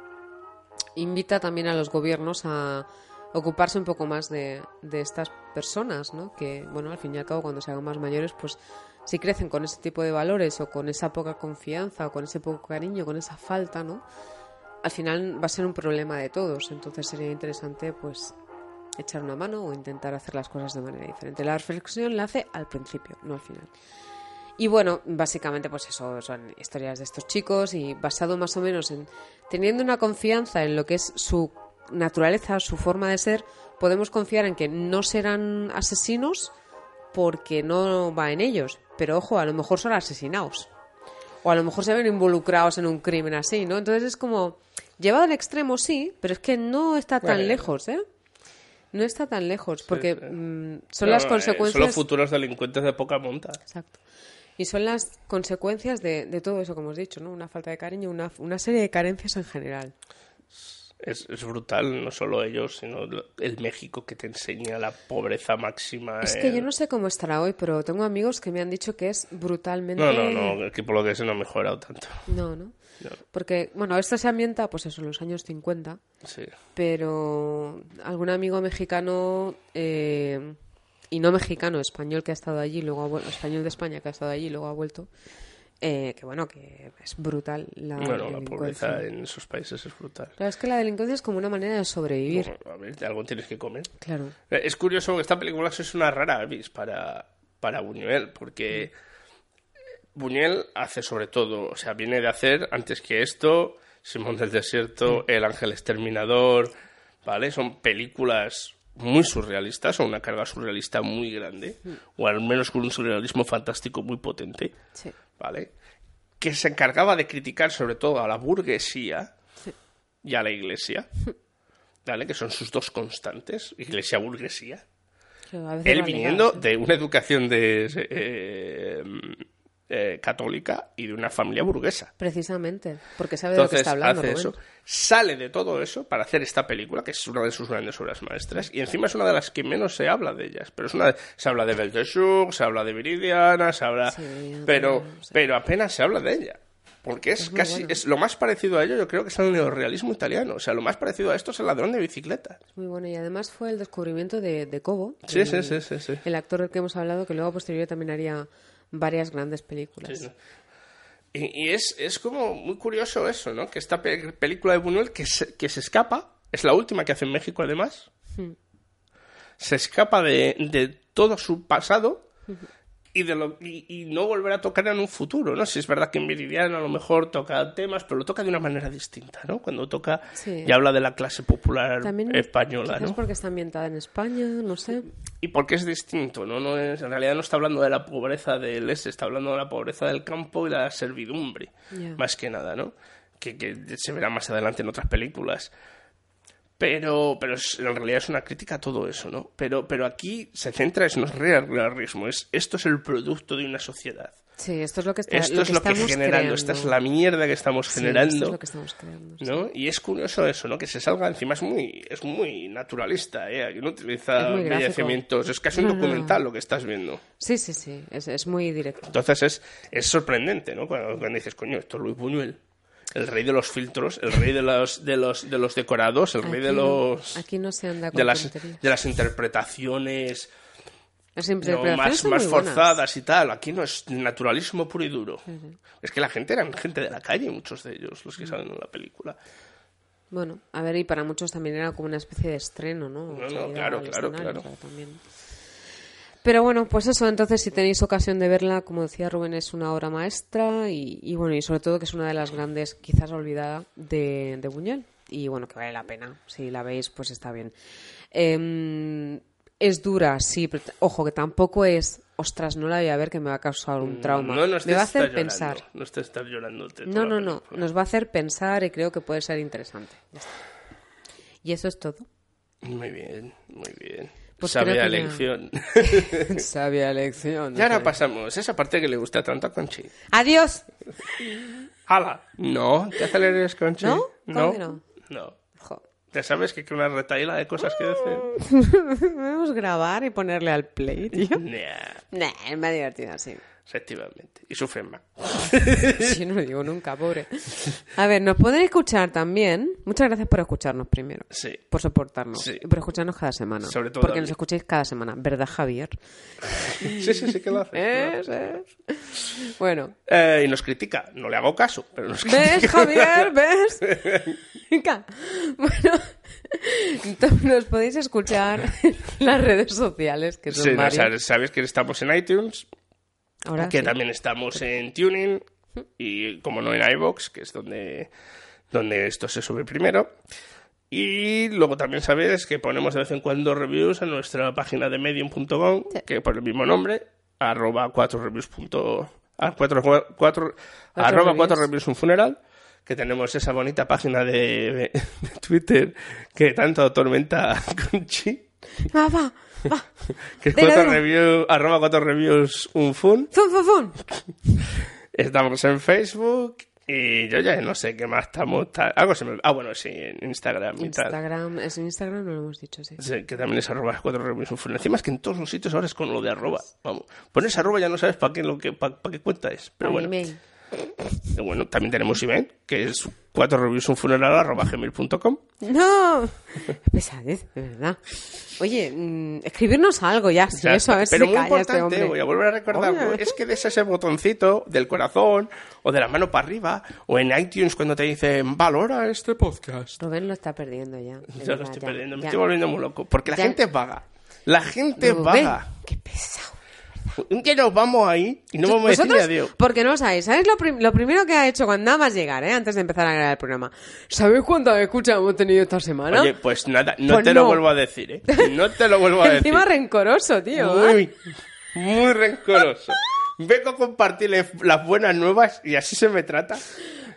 invita también a los gobiernos a ocuparse un poco más de, de estas personas, ¿no? Que, bueno, al fin y al cabo, cuando se hagan más mayores, pues si crecen con ese tipo de valores o con esa poca confianza o con ese poco cariño, con esa falta, ¿no? Al final va a ser un problema de todos, entonces sería interesante, pues, echar una mano o intentar hacer las cosas de manera diferente. La reflexión la hace al principio, no al final. Y bueno, básicamente pues eso, son historias de estos chicos y basado más o menos en teniendo una confianza en lo que es su naturaleza, su forma de ser, podemos confiar en que no serán asesinos porque no va en ellos. Pero ojo, a lo mejor son asesinados. O a lo mejor se ven involucrados en un crimen así, ¿no? Entonces es como, llevado al extremo sí, pero es que no está tan lejos, ¿eh? No está tan lejos, porque sí. mm, son las eh, consecuencias... Son los futuros delincuentes de poca monta. Exacto. Y son las consecuencias de, de todo eso que hemos dicho, ¿no? Una falta de cariño, una, una serie de carencias en general. Es, es brutal, no solo ellos, sino el México que te enseña la pobreza máxima. Es que yo no sé cómo estará hoy, pero tengo amigos que me han dicho que es brutalmente... No, no, no, que por lo que sé no ha mejorado tanto. No, ¿no? No. Porque, bueno, esto se ambienta, pues eso, en los años 50, Sí. pero algún amigo mexicano, eh, y no mexicano, español que ha estado allí, luego ha español de España que ha estado allí y luego ha vuelto, eh, que bueno, que es brutal la bueno, la pobreza en esos países es brutal. Claro, es que la delincuencia es como una manera de sobrevivir. Bueno, a ver, de algo tienes que comer. Claro. Eh, Es curioso que esta película es una rara avis para, para Buñuel, porque Buñuel hace sobre todo, o sea, viene de hacer antes que esto, Simón del Desierto, El Ángel Exterminador, ¿vale? Son películas muy surrealistas, o una carga surrealista muy grande, o al menos con un surrealismo fantástico muy potente, Sí. ¿vale? Que se encargaba de criticar sobre todo a la burguesía Sí. y a la iglesia. ¿vale? Que son sus dos constantes, iglesia-burguesía. Él viniendo de una educación de, eh, eh, católica y de una familia burguesa. Precisamente, porque sabe de lo que está hablando. hace eso, sale de todo eso para hacer esta película, que es una de sus grandes obras maestras, y encima es una de las que menos se habla de ellas. Pero es una, se habla de Belteshazzar, se habla de Viridiana, se habla, Sí, pero, pero apenas se habla de ella. Porque es, casi, bueno. es lo más parecido a ello, yo creo que es el neorrealismo italiano. O sea, lo más parecido a esto es el ladrón de bicicleta. Muy bueno, y además fue el descubrimiento de, de Cobo, Sí, el, sí, sí, sí, sí. el actor del que hemos hablado, que luego a posteriori también haría varias grandes películas. Sí, ¿no? Y, y es, es como muy curioso eso, ¿no? Que esta pe- película de Buñuel que se, que se escapa, es la última que hace en México además, Hmm. se escapa de, de todo su pasado y, de lo, y, y no volverá a tocar en un futuro, ¿no? Si es verdad que en Meridiano a lo mejor toca temas, pero lo toca de una manera distinta, ¿no? Cuando toca Sí. y habla de la clase popular También española, ¿no? porque está ambientada en España, no sé. Y porque es distinto, ¿no? no es, en realidad no está hablando de la pobreza del este, está hablando de la pobreza del campo y la servidumbre, más que nada, ¿no? Que, que se verá más adelante en otras películas. Pero, pero es- en realidad es una crítica a todo eso, ¿no? Pero, pero aquí se centra, es no es realismo, es esto es el producto de una sociedad. Sí, esto es lo que está Esto lo es que lo que estamos generando, creando. esta es la mierda que estamos Sí, generando. esto es lo que estamos creando. sí. ¿no? Y es curioso eso, ¿no? Que se salga encima es muy, es muy naturalista, ¿eh? Aquí no utiliza Es embellecimientos, es casi un No, no, no. documental lo que estás viendo. Sí, sí, sí, es, es muy directo. Entonces es, es sorprendente, ¿no? Cuando, cuando dices, coño, esto es Luis Buñuel, el rey de los filtros, el rey de los, de los, de los decorados, el rey de los... Aquí no se anda con De las, de las interpretaciones no, más, más forzadas y tal. Aquí no es naturalismo puro y duro. Es que la gente eran gente de la calle, muchos de ellos, los que salen en la película. Bueno, a ver, y para muchos también era como una especie de estreno, ¿no? No, no, claro, claro, claro. también. Pero bueno, pues eso, entonces si tenéis ocasión de verla, como decía Rubén, es una obra maestra y, y bueno, y sobre todo que es una de las grandes, quizás olvidada, de, de Buñuel. Y bueno, que vale la pena. Si la veis, pues está bien. Em, es dura, sí, pero ojo, que tampoco es, ostras, no la voy a ver que me va a causar un trauma. Mm, No, no me va a hacer estar llorando, pensar. No estar llorando. No, no, no. Nos va a hacer pensar y creo que puede ser interesante. Y eso es todo. Muy bien, muy bien. Pues Sabia que elección. Sabia elección. y ahora pasamos, esa parte que le gusta tanto a Conchi. Adiós. ¡Hala! No, ¿te aceleres, Conchi? ¿No? ¿Cómo ¿No? no? No. Jo. Ya sabes que hay una retaíla de cosas que decir. Podemos grabar y ponerle al play, tío. Nah, Nah, es más divertido así. Efectivamente. Y sufren más. Yo no lo digo nunca, pobre. A ver, nos pueden escuchar también. Muchas gracias por escucharnos primero. Sí. Por soportarnos. Sí. Y por escucharnos cada semana. Sobre todo Porque nos escucháis cada semana. ¿Verdad, Javier? Sí, sí, sí que lo hace. Es, es. Bueno. Eh, y nos critica. No le hago caso, pero nos critica. ¿Ves, Javier? ¿Ves? Bueno, entonces nos podéis escuchar en las redes sociales, que son Sí, no, sabes que estamos en iTunes, Ahora que sí. también estamos en Tuning y, como no, en iVoox, que es donde, donde esto se sube primero. Y luego también sabes que ponemos de vez en cuando reviews en nuestra página de medium.com, que por el mismo nombre, arroba cuatro reviews. punto- ah, cuatro, cuatro- arroba reviews. cuatro reviews un funeral, que tenemos esa bonita página de, de Twitter que tanto atormenta a Conchi. Va. Que es cuatro reviews, arroba cuatro reviews un fun. Fun, fun, fun. Estamos en Facebook y yo ya no sé qué más estamos. ta- Algo se me... Ah, bueno, sí, en Instagram y tal. Instagram, es en Instagram, no lo hemos dicho, sí. Sí, que también es arroba cuatro reviews un fun. Encima es que en todos los sitios ahora es con lo de arroba. Vamos, pones arroba ya no sabes para qué, lo que, pa, pa qué cuenta es. Pero Para bueno, email. bueno, también tenemos email, que es cuatro reviews un funeral arroba gmail.com. No, pesadez, de verdad. Oye, mm, escribirnos algo ya, si Ya eso, a ver. Pero si muy este importante, hombre. voy a volver a recordarlo, Oye. es que des ese botoncito del corazón o de la mano para arriba o en iTunes cuando te dicen valora este podcast. Rubén lo está perdiendo ya. Ya lo estoy ya, perdiendo, me ya. estoy volviendo muy loco. Porque la gente paga. La gente Rubén, paga. Qué pesado. Un día nos vamos ahí y no vamos a Vosotros, adiós. porque no lo sabéis, ¿sabéis lo, prim- lo primero que ha hecho cuando nada más llegar, eh, antes de empezar a grabar el programa? ¿Sabéis cuántas escuchas hemos tenido esta semana? Oye, pues nada, no Pues te lo no. vuelvo a decir, ¿eh? No te lo vuelvo a decir. Encima rencoroso, tío. ¿eh? Muy, muy rencoroso. Vengo a compartirles las buenas nuevas y así se me trata.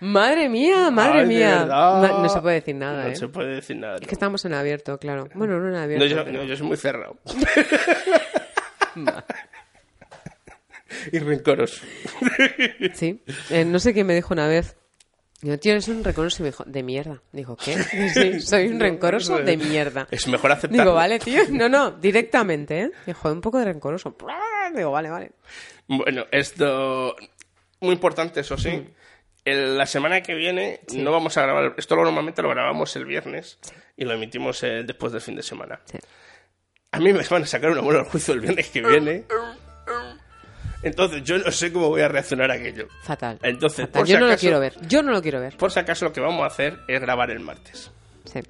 Madre mía, madre Ay, mía. Ma- No se puede decir nada, No ¿eh? se puede decir nada. Es que estamos en abierto, claro. Bueno, no en No, abierto. yo, pero- no, yo soy muy cerrado. y rencoroso. Sí. Eh, no sé quién me dijo una vez. Digo, tío, eres un rencoroso. Y me dijo, de mierda. Dijo, ¿qué? Sí, soy un rencoroso de mierda. Es mejor aceptarlo. Digo, vale, tío. No, no, directamente, ¿eh? Dijo, un poco de rencoroso. Digo, vale, vale. Bueno, esto. Muy importante, eso sí. Mm. El- la semana que viene no vamos a grabar. Esto lo- normalmente lo grabamos el viernes y lo emitimos eh, después del fin de semana. A mí me van a sacar una buena al juicio el viernes que viene. Entonces, yo no sé cómo voy a reaccionar a aquello. Fatal. Entonces, Fatal. por Yo si no lo acaso- quiero ver. Yo no lo quiero ver. Por si acaso, lo que vamos a hacer es grabar el martes. Sí.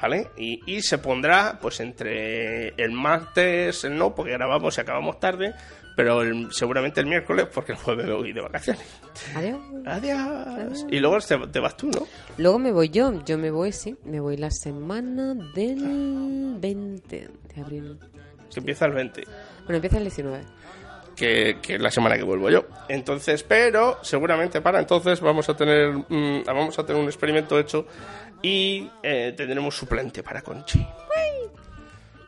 ¿Vale? Y, y se pondrá, pues, entre el martes, el no, porque grabamos y acabamos tarde, pero el- seguramente el miércoles, porque el jueves me voy de vacaciones. Adiós. Adiós. Y luego te, te vas tú, ¿no? Luego me voy yo. Yo me voy, sí. Me voy la semana del 20 de abril. Que empieza el 20, Bueno, empieza el 19. Que, que la semana que vuelvo yo. Entonces, pero seguramente para entonces vamos a tener, mm, vamos a tener un experimento hecho y eh, tendremos suplente para Conchi.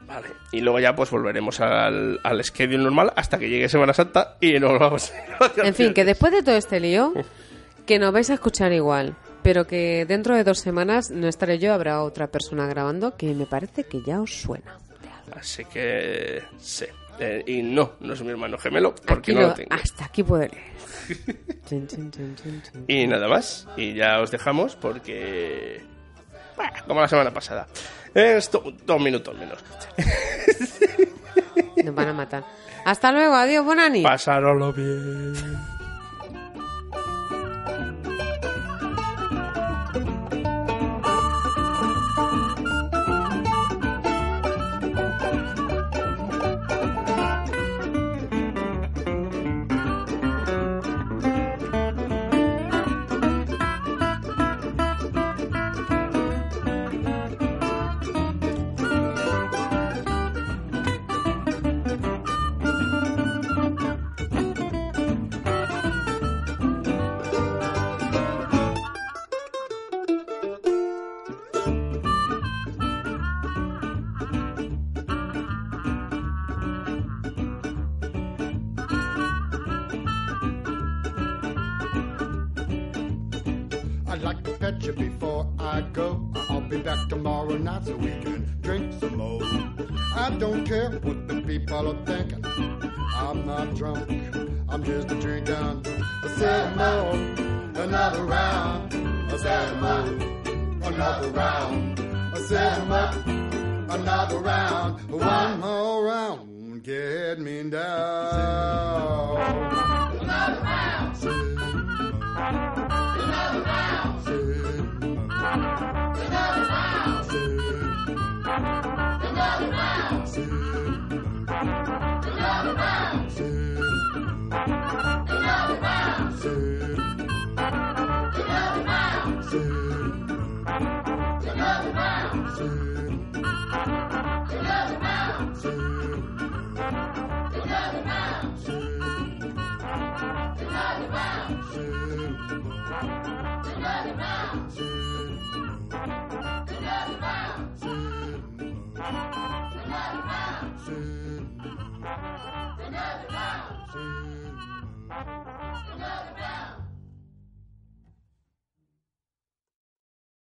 Vale. Y luego ya pues volveremos al, al schedule normal hasta que llegue Semana Santa y nos vamos En fin, que después de todo este lío, que nos vais a escuchar igual, pero que dentro de dos semanas no estaré yo, habrá otra persona grabando que me parece que ya os suena. Así que sí. Eh, y no, no es mi hermano gemelo porque Aquí no lo- lo tengo. hasta aquí puedo. Y nada más. Y ya os dejamos porque. Bueno, como la semana pasada. Esto, dos minutos menos. Nos van a matar. Hasta luego, adiós, Bonani. Pasároslo bien.